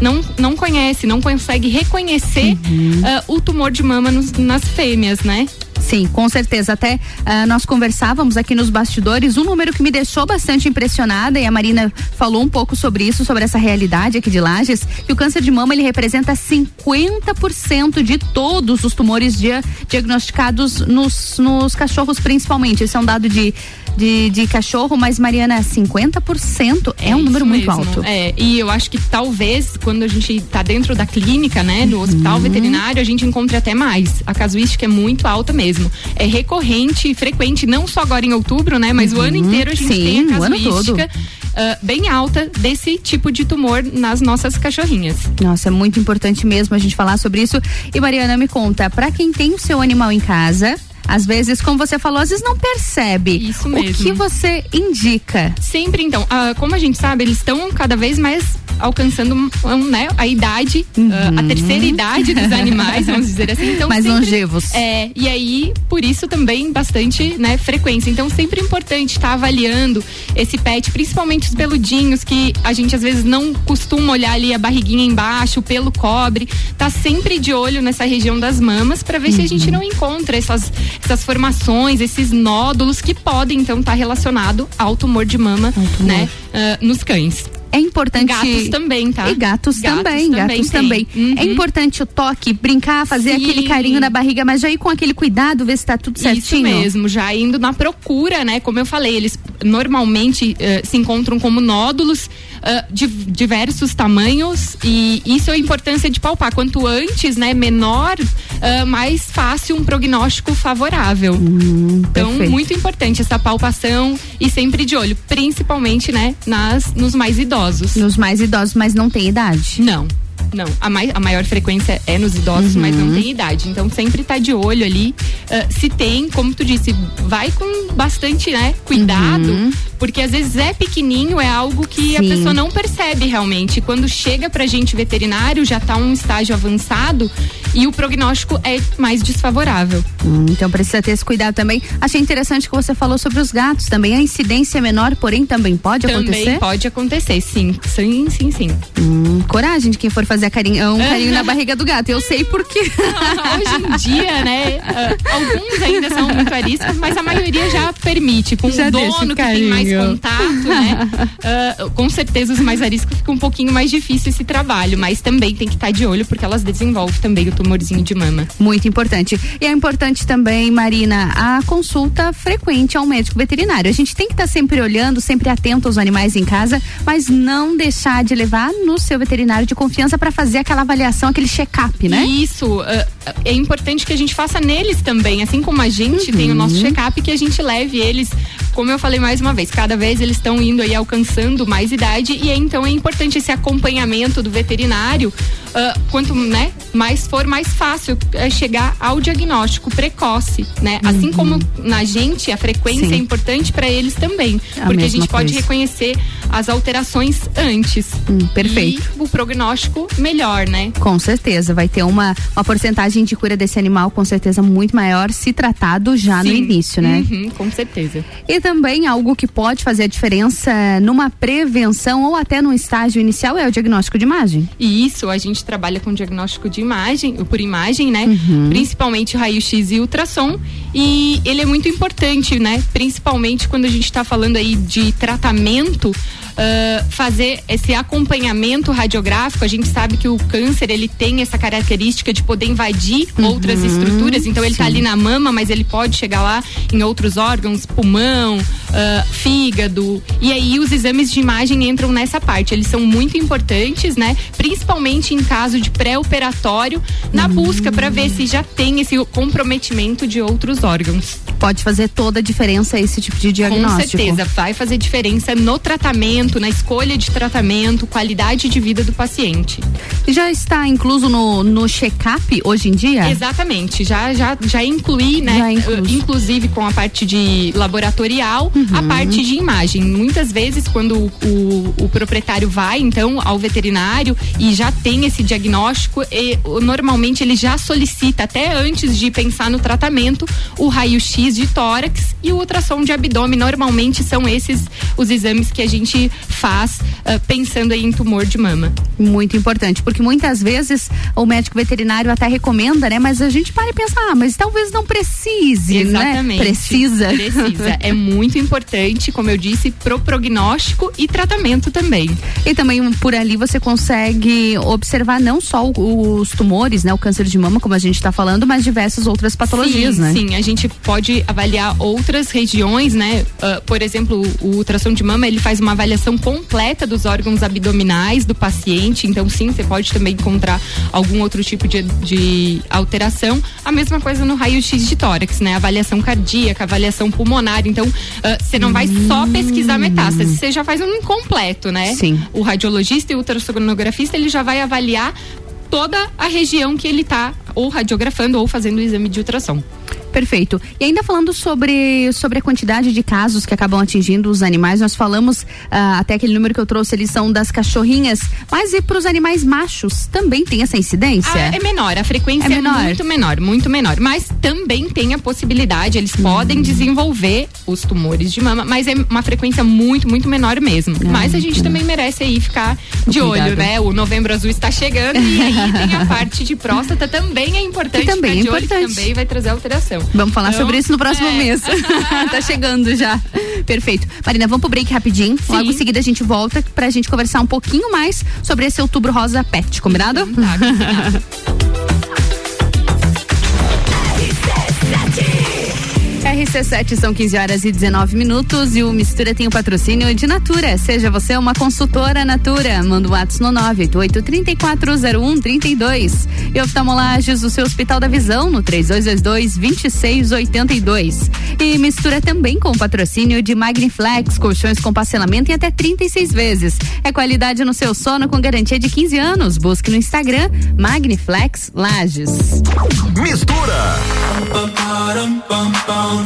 não, não conhece, não consegue reconhecer Uhum. ah, o tumor de mama nos- nas fêmeas, né? Sim, com certeza. Até ah, nós conversávamos aqui nos bastidores, um número que me deixou bastante impressionada e a Marina falou um pouco sobre isso, sobre essa realidade aqui de Lages, que o câncer de mama ele representa 50% de todos os tumores dia- diagnosticados nos, nos cachorros principalmente. Esse é um dado de, de, de cachorro, mas Mariana, 50% é, um número isso muito mesmo. alto. É, e eu acho que talvez quando a gente tá dentro da clínica, né, do hospital Uhum. veterinário, a gente encontre até mais. A casuística é muito alta mesmo. É recorrente e frequente, não só agora em outubro, né, mas o ano inteiro a gente Uhum. Sim, tem a casuística ah, bem alta desse tipo de tumor nas nossas cachorrinhas. Nossa, é muito importante mesmo a gente falar sobre isso. E Mariana, me conta, pra quem tem o seu animal em casa, às vezes, como você falou, às vezes não percebe. Isso O mesmo. que você indica? Sempre, então, ah, como a gente sabe, eles estão cada vez mais alcançando um, né, a idade, ah, a terceira idade dos animais, vamos dizer assim. Então, Uhum. Mais sempre- longevos. É, e aí, por isso também bastante, né, frequência. Então, sempre é importante estar avaliando esse pet, principalmente os peludinhos, que a gente às vezes não costuma olhar ali a barriguinha embaixo, o pelo cobre. Tá sempre de olho nessa região das mamas para ver se a gente Uhum. não encontra essas, essas formações, esses nódulos que podem então estar relacionado ao tumor de mama, né, ah, nos cães. É importante. Gatos também, tá? E gatos, Gatos também, também gatos tem. também. Uhum. É importante o toque, brincar, fazer Sim. aquele carinho na barriga, mas já ir com aquele cuidado, ver se tá tudo certinho. Isso mesmo, já indo na procura, né? Como eu falei, eles normalmente eh, se encontram como nódulos ah, de diversos tamanhos e isso é a importância de palpar. Quanto antes, né, menor, ah, mais fácil um prognóstico favorável. então, perfeito. muito importante essa palpação e sempre de olho, principalmente, né, nas nos mais idosos. Nos mais idosos, mas não tem idade. Não. Não, a, mai- a maior frequência é nos idosos, mas Uhum. não tem idade. Então sempre tá de olho ali. ah, se tem, como tu disse, vai com bastante, né, cuidado, porque às vezes é pequenininho, é algo que a. Sim. pessoa não percebe realmente. Quando chega pra gente veterinário, já tá um estágio avançado e o prognóstico é mais desfavorável. Hum, então precisa ter esse cuidado também. Achei interessante que você falou sobre os gatos também. A incidência é menor, porém também pode Também acontecer? pode acontecer, sim. Sim, sim, sim. Hum, coragem de quem for fazer a carinho, um [laughs] carinho na barriga do gato. Eu sei por quê. [laughs] Hoje em dia, né? ah, alguns ainda são muito ariscos, mas a maioria já permite. Com Já o deixa dono que tem mais. Contato, né? [laughs] ah, com certeza os mais ariscos fica um pouquinho mais difícil esse trabalho, mas também tem que estar de olho porque elas desenvolvem também o tumorzinho de mama. Muito importante. E é importante também, Marina, a consulta frequente ao médico veterinário. A gente tem que estar sempre olhando, sempre atento aos animais em casa, mas não deixar de levar no seu veterinário de confiança para fazer aquela avaliação, aquele check-up, né? Isso, ah, é importante que a gente faça neles também, assim como a gente tem o Uhum. nosso check-up, que a gente leve eles, como eu falei mais uma vez, cada vez eles estão indo aí alcançando mais idade e aí, então é importante esse acompanhamento do veterinário, ah, quanto né, mais for, mais fácil é chegar ao diagnóstico precoce, né? Assim como na gente a frequência Uhum. Sim. é importante para eles também, A porque a gente pode coisa. reconhecer as alterações antes. Hum, perfeito. E o prognóstico melhor, né? Com certeza, vai ter uma, uma porcentagem de cura desse animal, com certeza, muito maior se tratado já no Sim. início, né? Uhum, com certeza. E também algo que pode fazer a diferença numa prevenção ou até no estágio inicial é o diagnóstico de imagem. E isso, a gente trabalha com diagnóstico de imagem, por imagem, né? Uhum. Principalmente raio-x e ultrassom. E ele é muito importante, né? Principalmente quando a gente está falando aí de tratamento. Fazer esse acompanhamento radiográfico, a gente sabe que o câncer ele tem essa característica de poder invadir outras Uhum, estruturas, então ele está ali na mama, mas ele pode chegar lá em outros órgãos, pulmão, ah, fígado. E aí os exames de imagem entram nessa parte. Eles são muito importantes, né? Principalmente em caso de pré-operatório, na busca para ver se já tem esse comprometimento de outros órgãos. Pode fazer toda a diferença esse tipo de diagnóstico. Com certeza, vai fazer diferença no tratamento, na escolha de tratamento, qualidade de vida do paciente. Já está incluso no, no check-up hoje em dia? Exatamente, já já já incluí, né, Já uh, inclusive com a parte de laboratorial, Uhum. a parte de imagem. Muitas vezes quando o, o, o proprietário vai então ao veterinário e já tem esse diagnóstico, e, normalmente ele já solicita até antes de pensar no tratamento o raio-x de tórax e o ultrassom de abdômen. Normalmente são esses os exames que a gente faz uh, pensando aí em tumor de mama. Muito importante, porque muitas vezes o médico veterinário até recomenda, né? Mas a gente para e pensa, ah, mas talvez não precise, Exatamente. né? Precisa. Precisa. É muito importante, como eu disse, pro prognóstico e tratamento também. E também por ali você consegue observar não só o- os tumores, né? O câncer de mama, como a gente está falando, mas diversas outras patologias, sim, né? Sim, a gente pode avaliar outras regiões, né? Ah, por exemplo, o ultrassom de mama, ele faz uma avaliação completa dos órgãos abdominais do paciente. Então, sim, você pode também encontrar algum outro tipo de, de alteração. A mesma coisa no raio-x de tórax, né? Avaliação cardíaca, avaliação pulmonar. Então, ah, você não vai só pesquisar metástase, você já faz um incompleto, né? Sim. O radiologista e o ultrassonografista, ele já vai avaliar toda a região que ele tá ou radiografando ou fazendo o exame de ultrassom. Perfeito. E ainda falando sobre, sobre a quantidade de casos que acabam atingindo os animais, nós falamos ah, até aquele número que eu trouxe, eles são das cachorrinhas, mas e para os animais machos também tem essa incidência? Ah, é menor, a frequência É é, menor? muito menor, muito menor. Mas também tem a possibilidade, eles Hum. podem desenvolver os tumores de mama, mas é uma frequência muito, muito menor mesmo. mas a gente também merece aí ficar de Cuidado. olho, né? O novembro azul está chegando e aí tem a [laughs] parte de próstata também é importante Que também é de olho, importante. também vai trazer Vamos falar Então, sobre isso no próximo é. mês. [laughs] tá chegando já. Perfeito. Marina, vamos pro break rapidinho. Logo em seguida a gente volta pra gente conversar um pouquinho mais sobre esse outubro rosa pet, combinado? Tá, combinado. [laughs] RC7 são 15 horas e 19 minutos e o Mistura tem o patrocínio de Natura. Seja você uma consultora Natura. Manda o WhatsApp no 988-340132. E oftalmolages, o seu Hospital da Visão, no 3222-2682. E mistura também com o patrocínio de Magniflex, colchões com parcelamento em até 36 vezes. É qualidade no seu sono com garantia de 15 anos. Busque no Instagram Magniflex Lages. Mistura.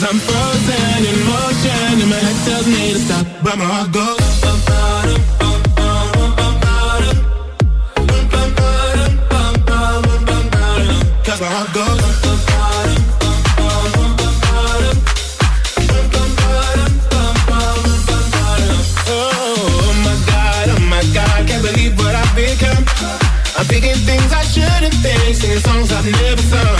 Cause I'm frozen in motion and my head tells me to stop, but my heart goes. My heart goes. Oh my god, oh my god, can't believe what I've become. I'm thinking things I shouldn't think, singing songs I've never sung.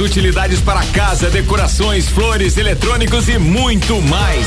Utilidades para casa, decorações, flores, eletrônicos e muito mais.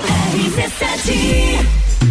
RC7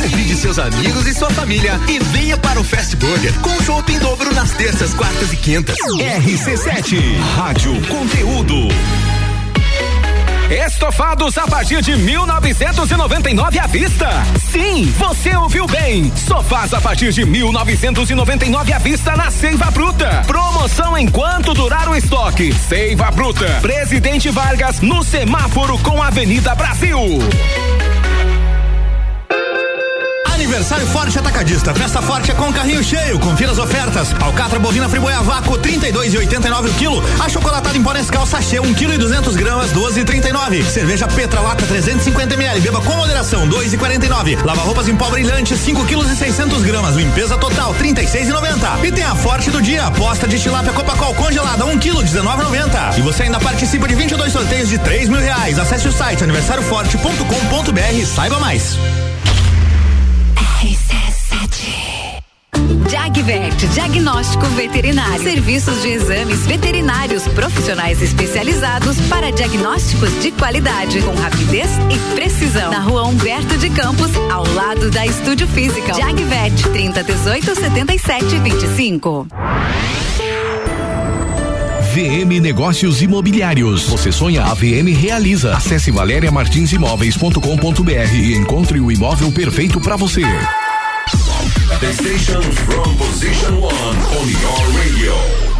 Convide seus amigos e sua família e venha para o Fast Burger com chopp em dobro nas terças, quartas e quintas. RC7, Rádio Conteúdo. Estofados a partir de 1999 à vista. Sim, você ouviu bem. Sofás a partir de 1999 à vista na Seiva Bruta. Promoção enquanto durar o estoque. Seiva Bruta. Presidente Vargas no semáforo com Avenida Brasil. Aniversário Forte Atacadista. Festa forte é com carrinho cheio. Confira as ofertas. Alcatra bovina friboia vácuo 32,89 o quilo. A chocolatada em pó Nescau sachê 1 kg e 200 gramas 12,39. Cerveja Petra lata 350 ml. Beba com moderação 2,49. Lava roupas em pó brilhante 5 kg e 600 gramas. Limpeza total 36,90. E tem a Forte do dia. Aposta de tilápia Copacol congelada 1 kg 19,90. E você ainda participa de 22 sorteios de 3 mil reais. Acesse o site aniversarioforte.com.br saiba mais. Jagvet, diagnóstico veterinário. Serviços de exames veterinários profissionais especializados para diagnósticos de qualidade, com rapidez e precisão. Na rua Humberto de Campos, ao lado da Estúdio Física. Jagvet, 30 18 77 25. VM Negócios Imobiliários. Você sonha, a VM realiza. Acesse valeriamartinsimóveis.com.br e encontre o imóvel perfeito para você. The station from position one on your radio.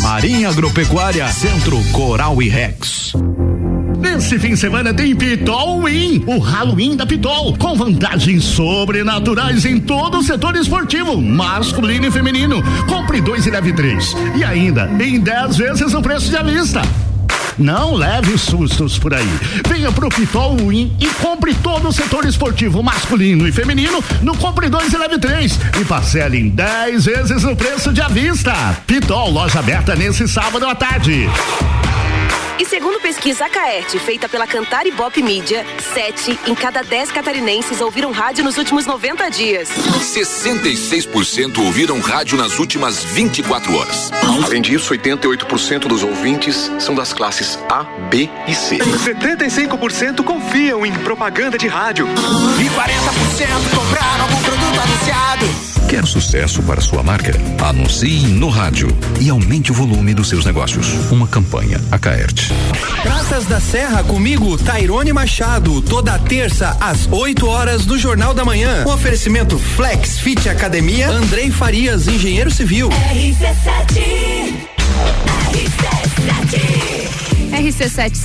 Marinha Agropecuária, Centro Coral e Rex. Nesse fim de semana tem Pitol Win, o Halloween da Pitol, com vantagens sobrenaturais em todo o setor esportivo, masculino e feminino. Compre dois e leve três. E ainda em 10 vezes o preço de avista. Não leve sustos por aí. Venha pro Pitol Win e compre todo o setor esportivo masculino e feminino no Compre 2 e Leve 3 e parcele em 10 vezes o preço de avista. Pitol, loja aberta nesse sábado à tarde. E segundo pesquisa Caerte, feita pela Cantar e Bop Mídia, 7 em cada 10 catarinenses ouviram rádio nos últimos 90 dias. 66% ouviram rádio nas últimas 24 horas. Além disso, 88% dos ouvintes são das classes A, B e C. 75% confiam em propaganda de rádio. E 40% compraram algum produto anunciado. Quer sucesso para sua marca? Anuncie no rádio e aumente o volume dos seus negócios. Uma campanha Acaerte. Praças da Serra comigo, Tairone Machado, toda terça às 8 horas do Jornal da Manhã. Um oferecimento Flex Fit Academia, Andrei Farias, engenheiro civil. RC7 RC7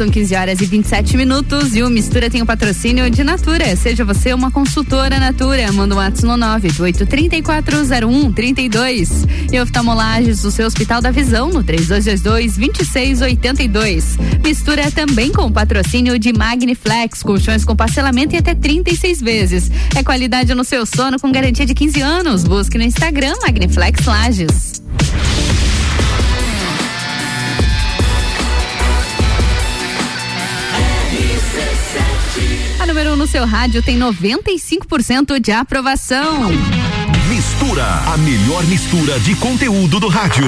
são 15 horas e 27 minutos e o Mistura tem o um patrocínio de Natura. Seja você uma consultora Natura, manda um WhatsApp no 988340132 e oftalmolages do seu Hospital da Visão no 3222-2682. Mistura também com o patrocínio de Magniflex, colchões com parcelamento em até 36 vezes. É qualidade no seu sono com garantia de 15 anos. Busque no Instagram Magniflex Lages. Número 1 um no seu rádio tem 95% de aprovação. Mistura, a melhor mistura de conteúdo do rádio.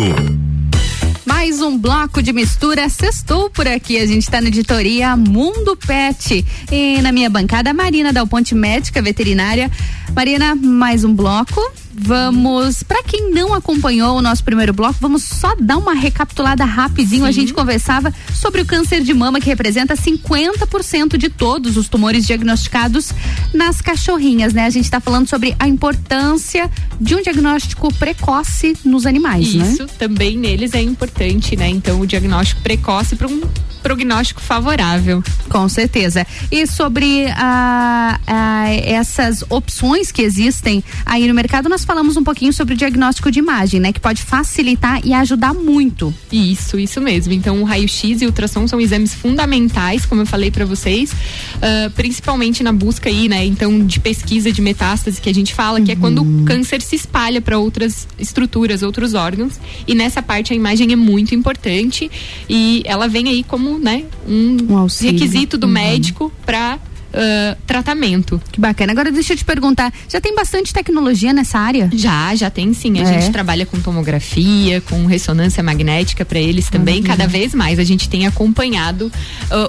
Mais um bloco de mistura sextou por aqui. A gente está na editoria Mundo Pet. E na minha bancada, Marina Dal Ponte Médica Veterinária. Marina, mais um bloco. Vamos, para quem não acompanhou o nosso primeiro bloco, vamos só dar uma recapitulada rapidinho. Sim. A gente conversava sobre o câncer de mama que representa 50% de todos os tumores diagnosticados nas cachorrinhas, né? A gente está falando sobre a importância de um diagnóstico precoce nos animais, Isso, né? Isso também neles é importante, né? Então o diagnóstico precoce para um prognóstico favorável. Com certeza. E sobre a, a, essas opções que existem aí no mercado, nós nós falamos um pouquinho sobre o diagnóstico de imagem, né? Que pode facilitar e ajudar muito. Isso, isso mesmo. Então, o raio-x e o ultrassom são exames fundamentais, como eu falei para vocês, uh, principalmente na busca aí, né? Então, de pesquisa de metástase que a gente fala, que é quando o câncer se espalha para outras estruturas, outros órgãos. E nessa parte a imagem é muito importante e ela vem aí como, né, um, requisito do médico para Uh, tratamento. Que bacana. Agora deixa eu te perguntar, já tem bastante tecnologia nessa área? Já, já tem sim. A É. gente trabalha com tomografia, com ressonância magnética para eles também, Maravilha. cada vez mais. A gente tem acompanhado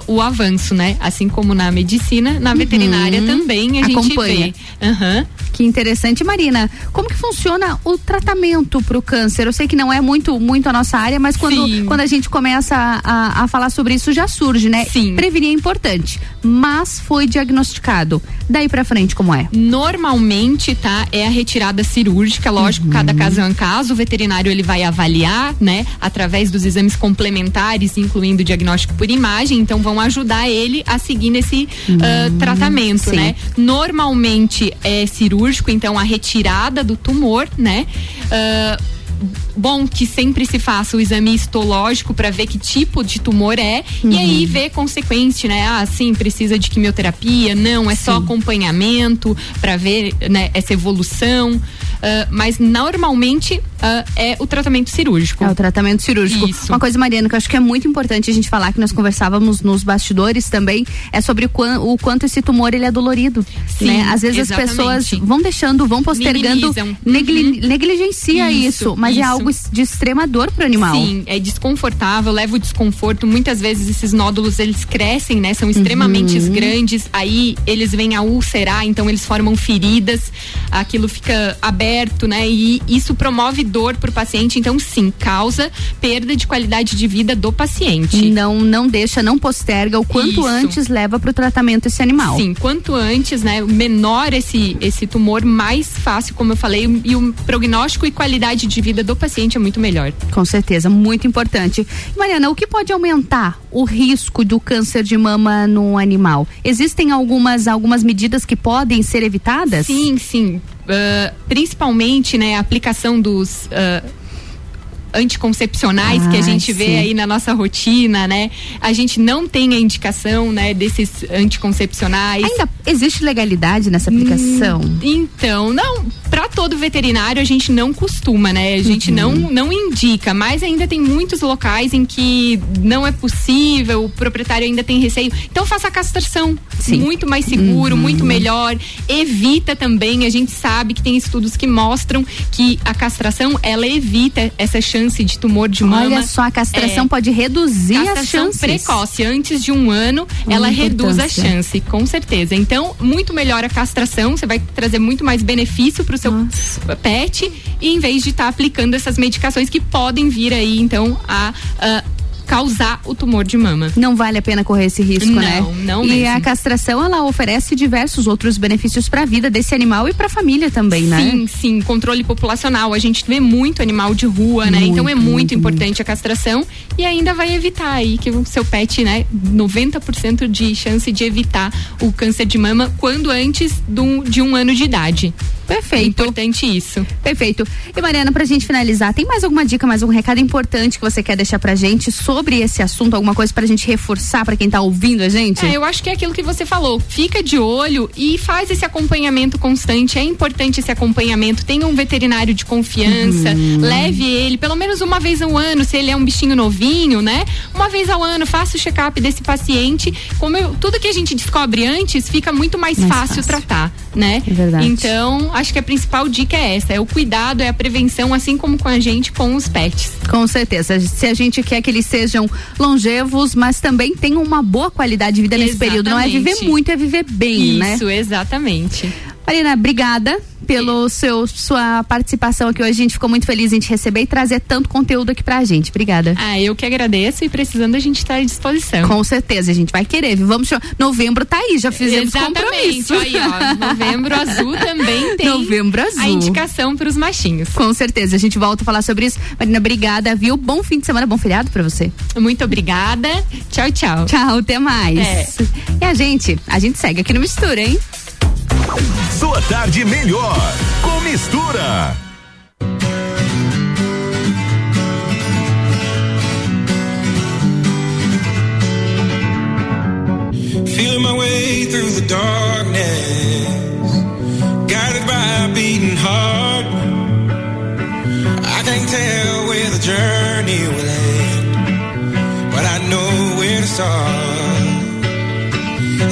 uh, o avanço, né? Assim como na medicina, na veterinária também a gente Uhum. Acompanha. vê. Aham. Que interessante, Marina. Como que funciona o tratamento para o câncer? Eu sei que não é muito muito a nossa área, mas quando, quando a gente começa a, a- a falar sobre isso já surge, né? Sim. Prevenir é importante, mas foi diagnosticado. Daí para frente como é? Normalmente, tá, é a retirada cirúrgica, lógico, cada caso é um caso, o veterinário ele vai avaliar, né, através dos exames complementares, incluindo o diagnóstico por imagem, então vão ajudar ele a seguir nesse ah, tratamento, sim. né? Normalmente é cirúrgico, então a retirada do tumor, né? Ah, bom que sempre se faça o exame histológico para ver que tipo de tumor é e aí ver consequente, né? Ah, sim, precisa de quimioterapia, não, é só acompanhamento para ver né, essa evolução. Ah, mas normalmente ah, é o tratamento cirúrgico. É o tratamento cirúrgico. Isso. Uma coisa, Mariana, que eu acho que é muito importante a gente falar, que nós conversávamos nos bastidores também, é sobre o, o quanto esse tumor ele é dolorido. Sim, né? Às vezes exatamente. as pessoas vão deixando, vão postergando, Minimizam. negli- negligencia isso, Isso, mas é isso. algo de extrema dor pro animal. Sim, é desconfortável, leva o desconforto. Muitas vezes esses nódulos eles crescem, né? São extremamente Uhum. grandes. Aí eles vêm a ulcerar, então eles formam feridas. Aquilo fica aberto, né? E isso promove dor pro paciente. Então, sim, causa perda de qualidade de vida do paciente. Não, não deixa, não posterga. O quanto Isso. antes leva pro tratamento esse animal. Sim, quanto antes, né, menor esse esse tumor, mais fácil, como eu falei, e o prognóstico e qualidade de vida do paciente é muito melhor. Com certeza, muito importante. Mariana, o que pode aumentar o risco do câncer de mama no animal? Existem algumas, algumas medidas que podem ser evitadas? Sim, sim. Ah, principalmente, né, a aplicação dos. ah, anticoncepcionais que a Ah, gente vê sim. aí na nossa rotina, né? A gente não tem a indicação, né, desses anticoncepcionais. Ainda existe legalidade nessa aplicação? Hum, então, não, para todo veterinário a gente não costuma, né? A gente Uhum. não não indica, mas ainda tem muitos locais em que não é possível, o proprietário ainda tem receio. Então faça a castração, Sim. muito mais seguro, Uhum. muito melhor. Evita também, a gente sabe que tem estudos que mostram que a castração ela evita essa chance de tumor de mama. Olha só, a castração É. pode reduzir as Castração chances. precoce, antes de um ano, ela reduz a chance, com certeza. Então, muito melhor a castração, você vai trazer muito mais benefício pro seu pet, e em vez de estar aplicando essas medicações que podem vir aí, então, a, a causar o tumor de mama. Não vale a pena correr esse risco, Não, né? não E mesmo. a castração, ela oferece diversos outros benefícios para a vida desse animal e para a família também, né? Sim, sim, controle populacional. A gente vê muito animal de rua, né? Muito, então é muito, muito, importante a castração e ainda vai evitar aí que o seu pet, né, 90% de chance de evitar o câncer de mama quando antes do- de um ano de idade. Perfeito. É importante isso. Perfeito. E Mariana, pra gente finalizar, tem mais alguma dica, mais um recado importante que você quer deixar pra gente sobre esse assunto? Alguma coisa pra gente reforçar pra quem tá ouvindo a gente? É, eu acho que é aquilo que você falou. Fica de olho e faz esse acompanhamento constante. É importante esse acompanhamento. Tenha um veterinário de confiança. Uhum. Leve ele pelo menos uma vez ao ano, se ele é um bichinho novinho, né? Uma vez ao ano, faça o check-up desse paciente. Como eu- tudo que a gente descobre antes, fica muito mais, Mais fácil, fácil. tratar, né? É verdade. Então, acho que a principal dica é essa: é o cuidado, é a prevenção, assim como com a gente, com os pets. Com certeza. Se a gente quer que eles sejam longevos, mas também tenham uma boa qualidade de vida nesse período. Não é viver Exatamente. muito, é viver bem, né? Isso, exatamente. Marina, obrigada pelo seu sua participação aqui hoje. A gente ficou muito feliz em te receber e trazer tanto conteúdo aqui pra gente. Obrigada. Ah, eu que agradeço e precisando a gente está à disposição. Com certeza, a gente vai querer. viu? Vamos. Novembro tá aí, já fizemos Exatamente. compromisso. Aí, ó, novembro azul também [laughs] tem Novembro azul. a indicação para os machinhos. Com certeza, a gente volta a falar sobre isso. Marina, obrigada, viu? Bom fim de semana, bom feriado pra você. Muito obrigada. Tchau, tchau. Tchau, até mais. É. E a gente, a gente segue aqui no Mistura, hein? Sua tarde melhor com mistura. Feeling my way through the darkness, guided by a beating heart. I can't tell where the journey will end, but I know where to start.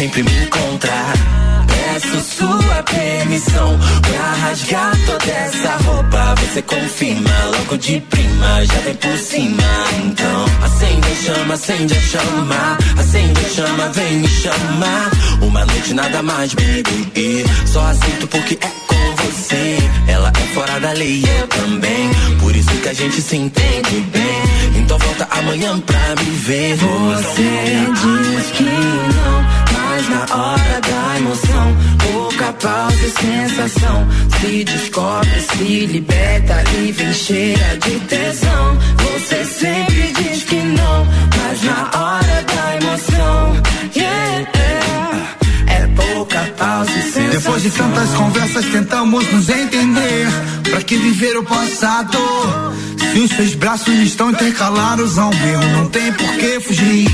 sempre me encontrar. Peço sua permissão pra rasgar toda essa roupa. Você confirma logo de prima, já vem por cima. Então, acende a chama, acende a chama. Acende a chama, vem me chamar. Uma noite nada mais, baby. Só aceito porque é com você. Ela é fora da lei, eu também. Por isso que a gente se entende bem. Então volta amanhã pra me ver. Você diz que não mas na hora da emoção, pouca pausa e sensação. Se descobre, se liberta e vem cheia de tesão. Você sempre diz que não, mas na hora da emoção, yeah, yeah. é pouca pausa e sensação. Depois de tantas conversas tentamos nos entender Pra que viver o passado Se os seus braços estão intercalados ao meu. Não tem por que fugir.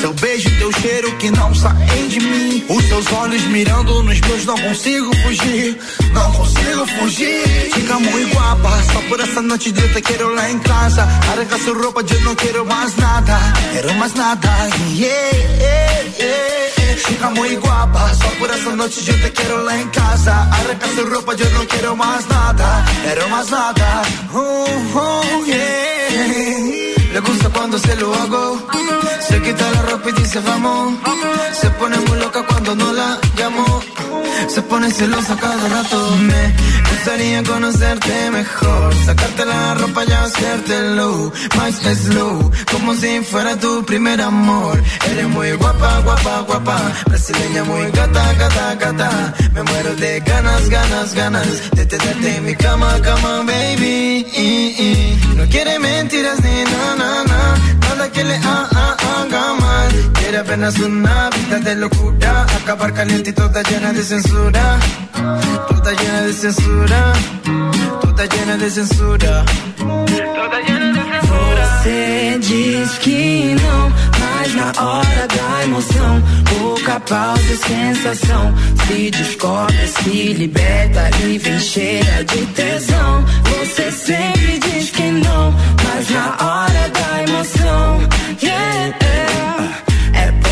Seu beijo e teu cheiro que não saem de mim. Os seus olhos mirando nos meus Não consigo fugir. Não consigo fugir. Fica muito guapa Só por essa noite de te quero lá em casa. Arranca sua roupa eu não quero mais nada. Quero mais nada. Yeah, yeah, yeah. Fica muito guapa Só por essa noite eu te quero lá em casa. Arranca sua roupa eu não quero mais nada. Quero más nada. Oh, oh, yeah. Le gusta cuando se lo hago. Se quita la ropa y dice vamos Se pone muy loca cuando no la llamo se pone celosa cada rato. Me gustaría conocerte mejor. Sacarte la ropa y hacértelo. Más slow Como si fuera tu primer amor. Eres muy guapa, guapa, guapa. Brasileña muy gata, gata, gata. Me muero de ganas, ganas, ganas De tenerte en mi cama, cama, baby. No quiere mentiras ni na, na, na. Nada que le ha- ha- haga mal. Quiere apenas una vida de locura. Acabar caliente y toda llena de censura Toda llena de censura Toda llena de censura Toda llena de censura Você diz que não, mas na hora da emoção, pouca pausa e sensação. Se descobre, se liberta e vem cheia de tesão. Você sempre diz que não, mas na hora da emoção, yeah.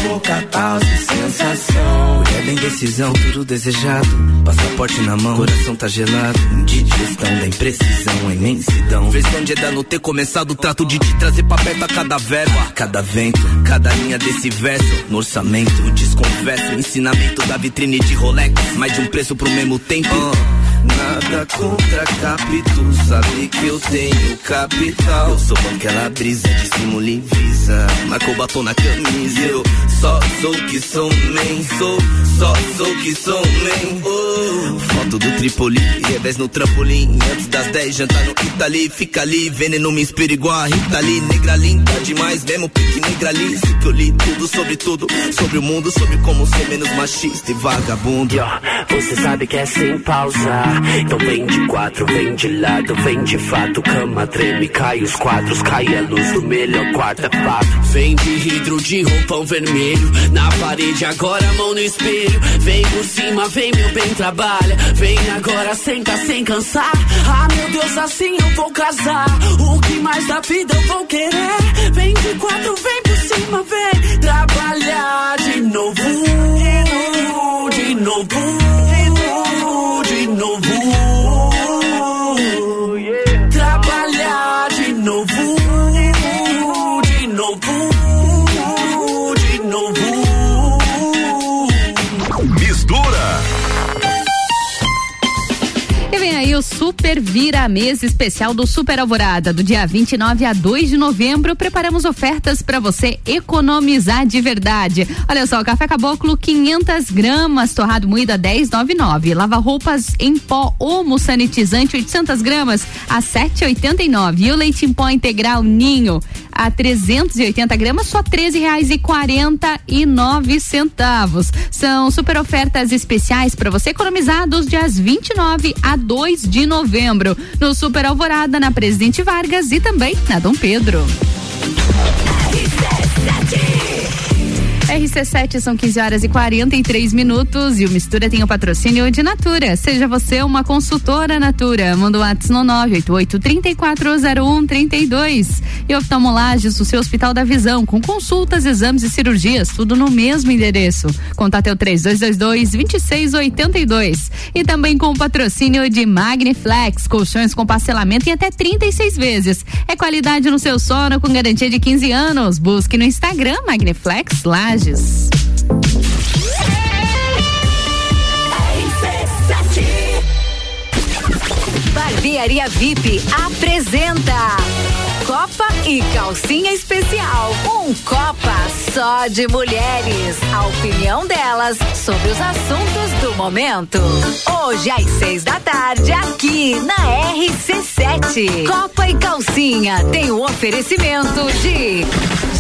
É pouca pausa sensação. É bem decisão, tudo desejado. Passaporte na mão, coração tá gelado. Indigestão da imprecisão, a imensidão. Versão de Eda não ter começado o trato de te trazer pra perto a cada verbo, a cada vento, cada linha desse verso. No orçamento, desconverso, ensinamento da vitrine de Rolex. Mais de um preço pro mesmo tempo. Nada contra capítulo, sabe que eu tenho capital. Eu sou aquela brisa de e visa. Marcou batom na camisa. Eu só sou que sou man, sou, só sou que sou man. Oh. Foto do Tripoli, revés no trampolim. Antes das 10, jantar no Itali. Fica ali, veneno me inspira igual a Rita Lee. Negra linda demais, mesmo pique negra ali. Sei que eu li tudo sobre tudo, sobre o mundo, sobre como ser menos machista e vagabundo. Você sabe que é sem pausa. Então vem de quatro, vem de lado, vem de fato. Cama treme, cai os quadros, cai a luz do melhor quarto é fato. Vem de hidro de roupão vermelho. Na parede agora mão no espelho. Vem por cima, vem meu bem, trabalha. Vem agora, senta sem cansar. Ah meu Deus, assim eu vou casar. O que mais da vida eu vou querer? Vem de quatro, vem por cima, vem Trabalhar de novo. De novo De novo Trabalhar Deus. Super Vira Mês especial do Super Alvorada, do dia 29 a 2 de novembro. Preparamos ofertas para você economizar de verdade. Olha só, café caboclo 500 gramas, torrado moída 10,99. Lava roupas em pó Omo sanitizante 800 gramas a 7,89. E o leite em pó integral Ninho a 380 gramas, só R$ reais e quarenta e nove centavos. São super ofertas especiais para você economizar dos dias 29 a 2 de novembro no Super Alvorada, na Presidente Vargas e também na Dom Pedro. RC7 são 15 horas e 43 minutos e o Mistura tem o patrocínio de Natura. Seja você uma consultora Natura. Manda o WhatsApp no 988 340132. E oftalmolages, o seu Hospital da Visão, com consultas, exames e cirurgias, tudo no mesmo endereço. Contate é o 3222 2682. E também com o patrocínio de Magniflex, colchões com parcelamento em até 36 vezes. É qualidade no seu sono com garantia de 15 anos. Busque no Instagram Magniflex Lages. Barbearia VIP apresenta Copa e Calcinha Especial. Um Copa só de mulheres. A opinião delas sobre os assuntos do momento. Hoje às seis da tarde, aqui na RC7. Copa e Calcinha tem o oferecimento de.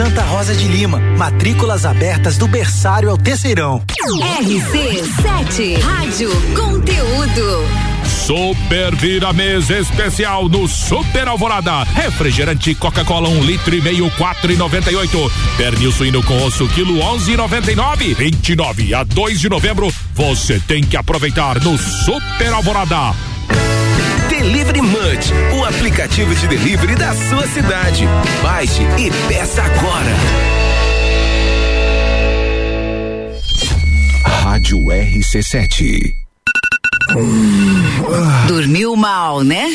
Santa Rosa de Lima, matrículas abertas do berçário ao terceirão. RC7 Rádio Conteúdo. Super Vira Mesa Especial no Super Alvorada. Refrigerante Coca-Cola, um litro e meio, quatro e noventa e oito. Pernil suíno com osso, quilo onze e noventa e nove. Vinte e nove a 2 de novembro, você tem que aproveitar no Super Alvorada. Delivery Munch, o aplicativo de delivery da sua cidade. Baixe e peça agora. Rádio RC7. Dormiu mal, né?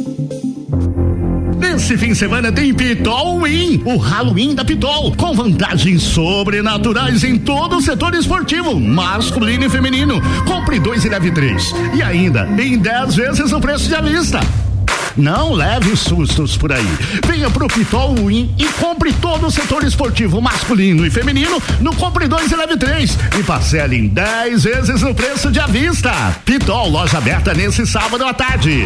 Esse fim de semana tem Pitol Win, o Halloween da Pitol, com vantagens sobrenaturais em todo o setor esportivo, masculino e feminino. Compre dois e leve três. E ainda, em 10 vezes o preço de avista. Não leve sustos por aí. Venha pro Pitol Win e compre todo o setor esportivo masculino e feminino no Compre 2 e Leve 3 e parcele em 10 vezes o preço de avista. Pitol, loja aberta nesse sábado à tarde.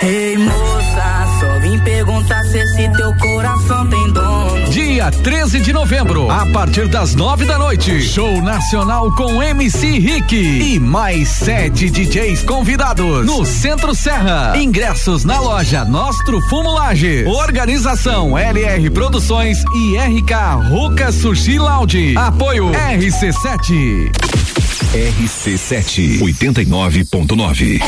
Ei moça, só vim perguntar se esse teu coração tem dono. Dia 13 de novembro, a partir das nove da noite, show nacional com MC Rick e mais sete DJs convidados no Centro Serra. Ingressos na loja Nostro Fumo Lages. Organização LR Produções e RK Ruca Sushi Lounge. Apoio RC7. RC7 89.9.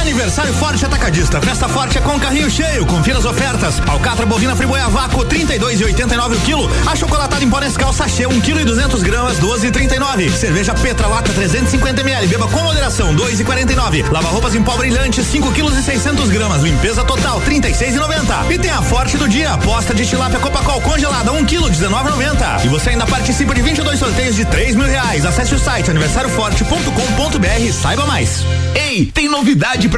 Aniversário Forte Atacadista. Festa forte é com carrinho cheio. Confira as ofertas. Alcatra bovina friboia vácuo 32,89 o quilo. A chocolatada em pó Nescau sachê 1 kg e 200 gramas 12,39. Cerveja Petra lata 350 ml. Beba com moderação 2,49. Lava roupas em pó brilhante 5 kg e 600 gramas. Limpeza total 36,90. E tem a Forte do dia. Aposta de tilápia Copacol congelada 1 kg 19,90. E você ainda participa de 22 sorteios de 3 mil reais. Acesse o site aniversarioforte.com.br e saiba mais. Ei, tem novidade pra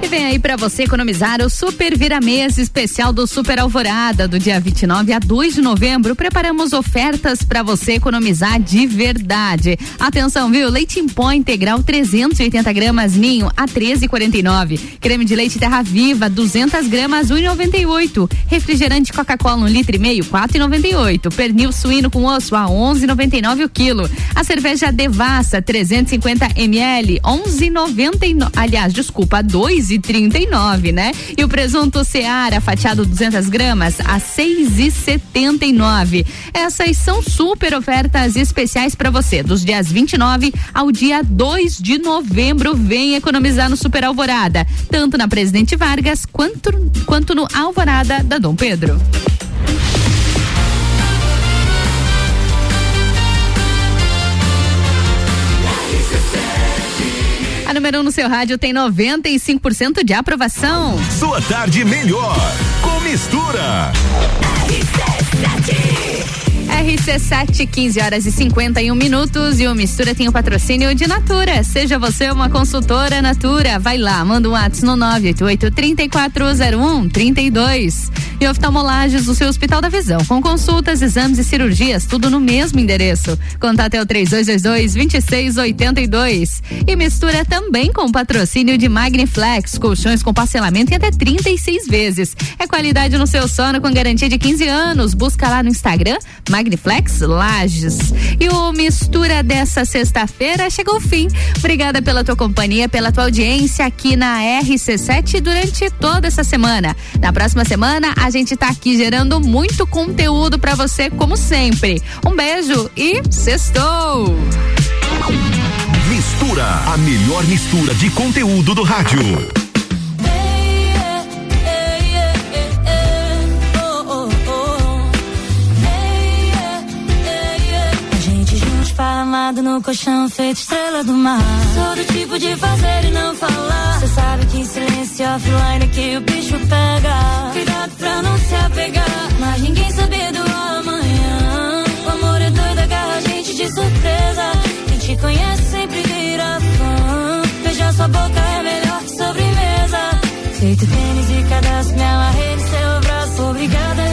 E vem aí para você economizar o Super Vira Mês especial do Super Alvorada, do dia 29 a 2 de novembro. Preparamos ofertas para você economizar de verdade. Atenção, viu? Leite em pó integral 380 gramas ninho a 13,49. Creme de leite Terra Viva 200 gramas 1,98. Refrigerante Coca-Cola um litro e meio 4,98. Pernil suíno com osso a 11,99 o quilo. A cerveja Devassa 350 ml 11,99. Aliás, desculpa, 2,39, né? E o presunto Seara fatiado 200 gramas a 6,79. Essas são super ofertas especiais para você dos dias 29 ao dia 2 de novembro. Vem economizar no Super Alvorada, tanto na Presidente Vargas quanto quanto no Alvorada da Dom Pedro. Número 1 um no seu rádio tem 95% de aprovação. Sua tarde melhor com mistura. RC7, 15 horas e 51 minutos. E o Mistura tem o patrocínio de Natura. Seja você uma consultora Natura. Vai lá, manda um WhatsApp no 988-3401-32. E oftalmolages, o seu Hospital da Visão. Com consultas, exames e cirurgias, tudo no mesmo endereço. Contato é o 3222-2682. E mistura também com patrocínio de Magniflex. Colchões com parcelamento em até 36 vezes. É qualidade no seu sono com garantia de 15 anos. Busca lá no Instagram, Magniflex Lages. E o Mistura dessa sexta-feira chegou ao fim. Obrigada pela tua companhia, pela tua audiência aqui na RC7 durante toda essa semana. Na próxima semana, a gente tá aqui gerando muito conteúdo para você, como sempre. Um beijo e sextou! Mistura, a melhor mistura de conteúdo do rádio. Esparramado no colchão feito estrela do mar. Sou do tipo de fazer e não falar. Cê sabe que em silêncio offline é que o bicho pega. Cuidado pra não se apegar, mas ninguém sabe do amanhã. O amor é doido, agarra a gente de surpresa. Quem te conhece sempre vira fã. Beijar sua boca é melhor que sobremesa. Feito tênis e cadastro, me amarrei no seu braço. Obrigada,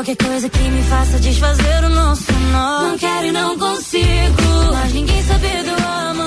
qualquer coisa que me faça desfazer o nosso nó. Não quero e não consigo, mas ninguém sabe do amanhã.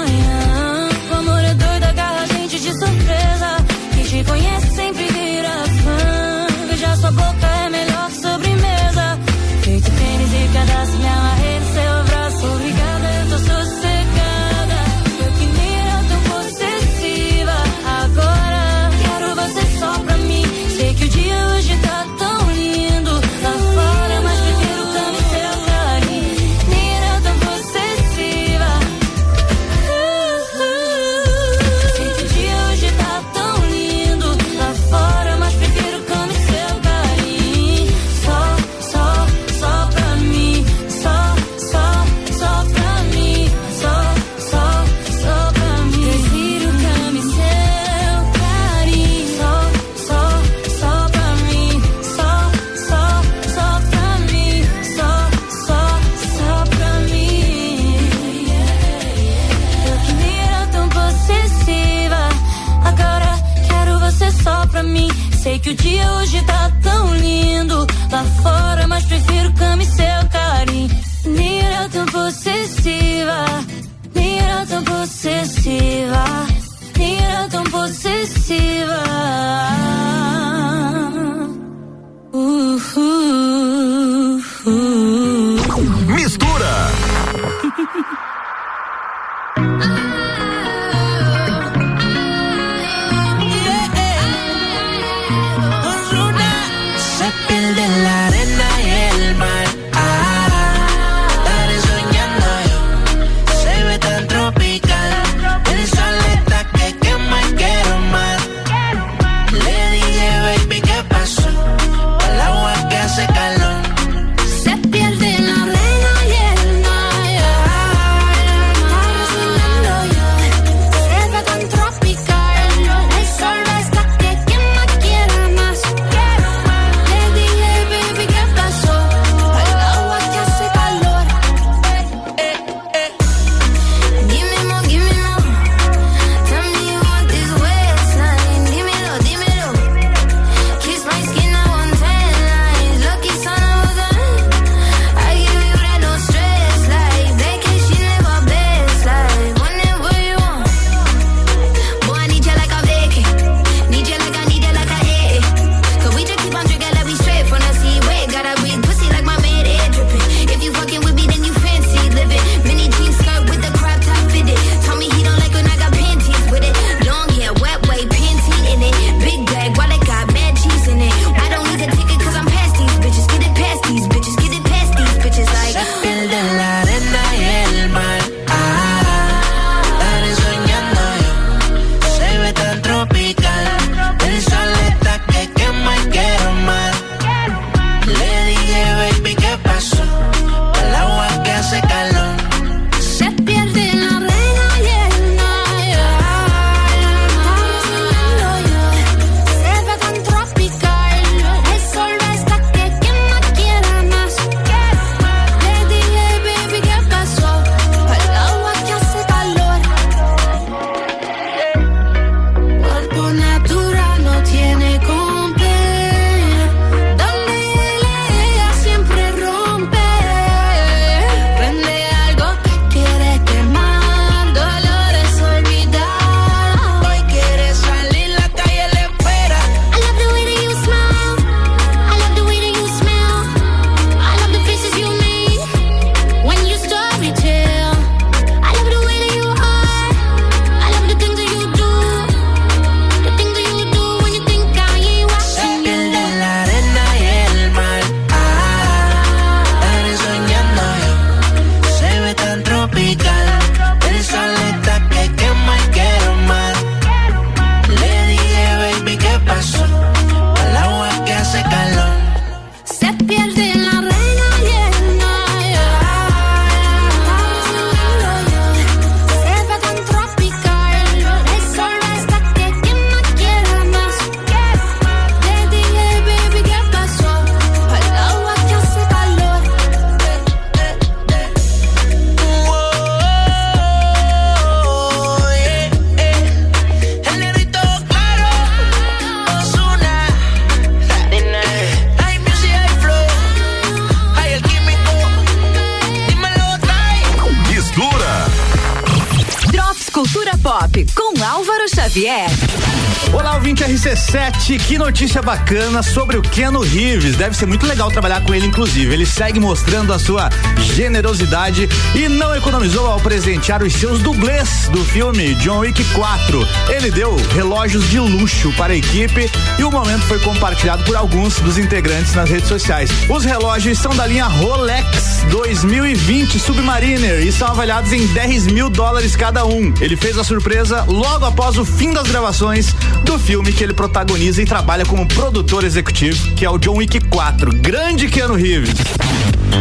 notícia bacana sobre o Keno Reeves. Deve ser muito legal trabalhar com ele, inclusive. Ele segue mostrando a sua generosidade e não economizou ao presentear os seus dublês do filme John Wick 4. Ele deu relógios de luxo para a equipe e o momento foi compartilhado por alguns dos integrantes nas redes sociais. Os relógios são da linha Rolex 2020 Submariner e são avaliados em 10 mil dólares cada um. Ele fez a surpresa logo após o fim das gravações do filme que ele protagoniza e trabalha como produtor executivo, que é o John Wick 4. Grande Keanu Reeves.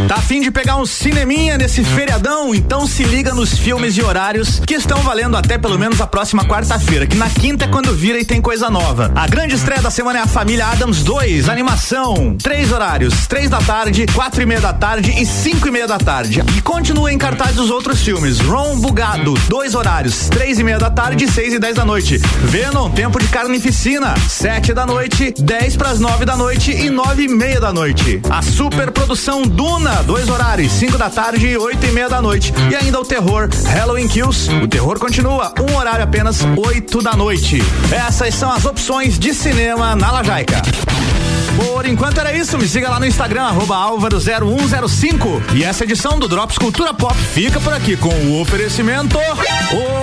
Tá afim de pegar um cineminha nesse feriadão? Então se liga nos filmes e horários que estão valendo até pelo menos a próxima quarta-feira, que na quinta é quando vira e tem coisa nova. A grande estreia da semana é a Família Adams 2, animação. Três horários, três da tarde, quatro e meia da tarde e cinco e meia da tarde. E continua em cartaz os outros filmes. Ron Bugado, dois horários, três e meia da tarde, seis e dez da noite. Venom, Tempo de Carnificina, sete da noite, dez pras nove da noite e nove e meia da noite. A super produção Duna, dois horários, cinco da tarde e oito e meia da noite. E ainda o terror Halloween Kills. O terror continua, um horário apenas oito da noite. Essas são as opções de cinema na Lajaica. Por enquanto era isso, me siga lá no Instagram, arroba álvaro0105. E essa edição do Drops Cultura Pop fica por aqui com o oferecimento O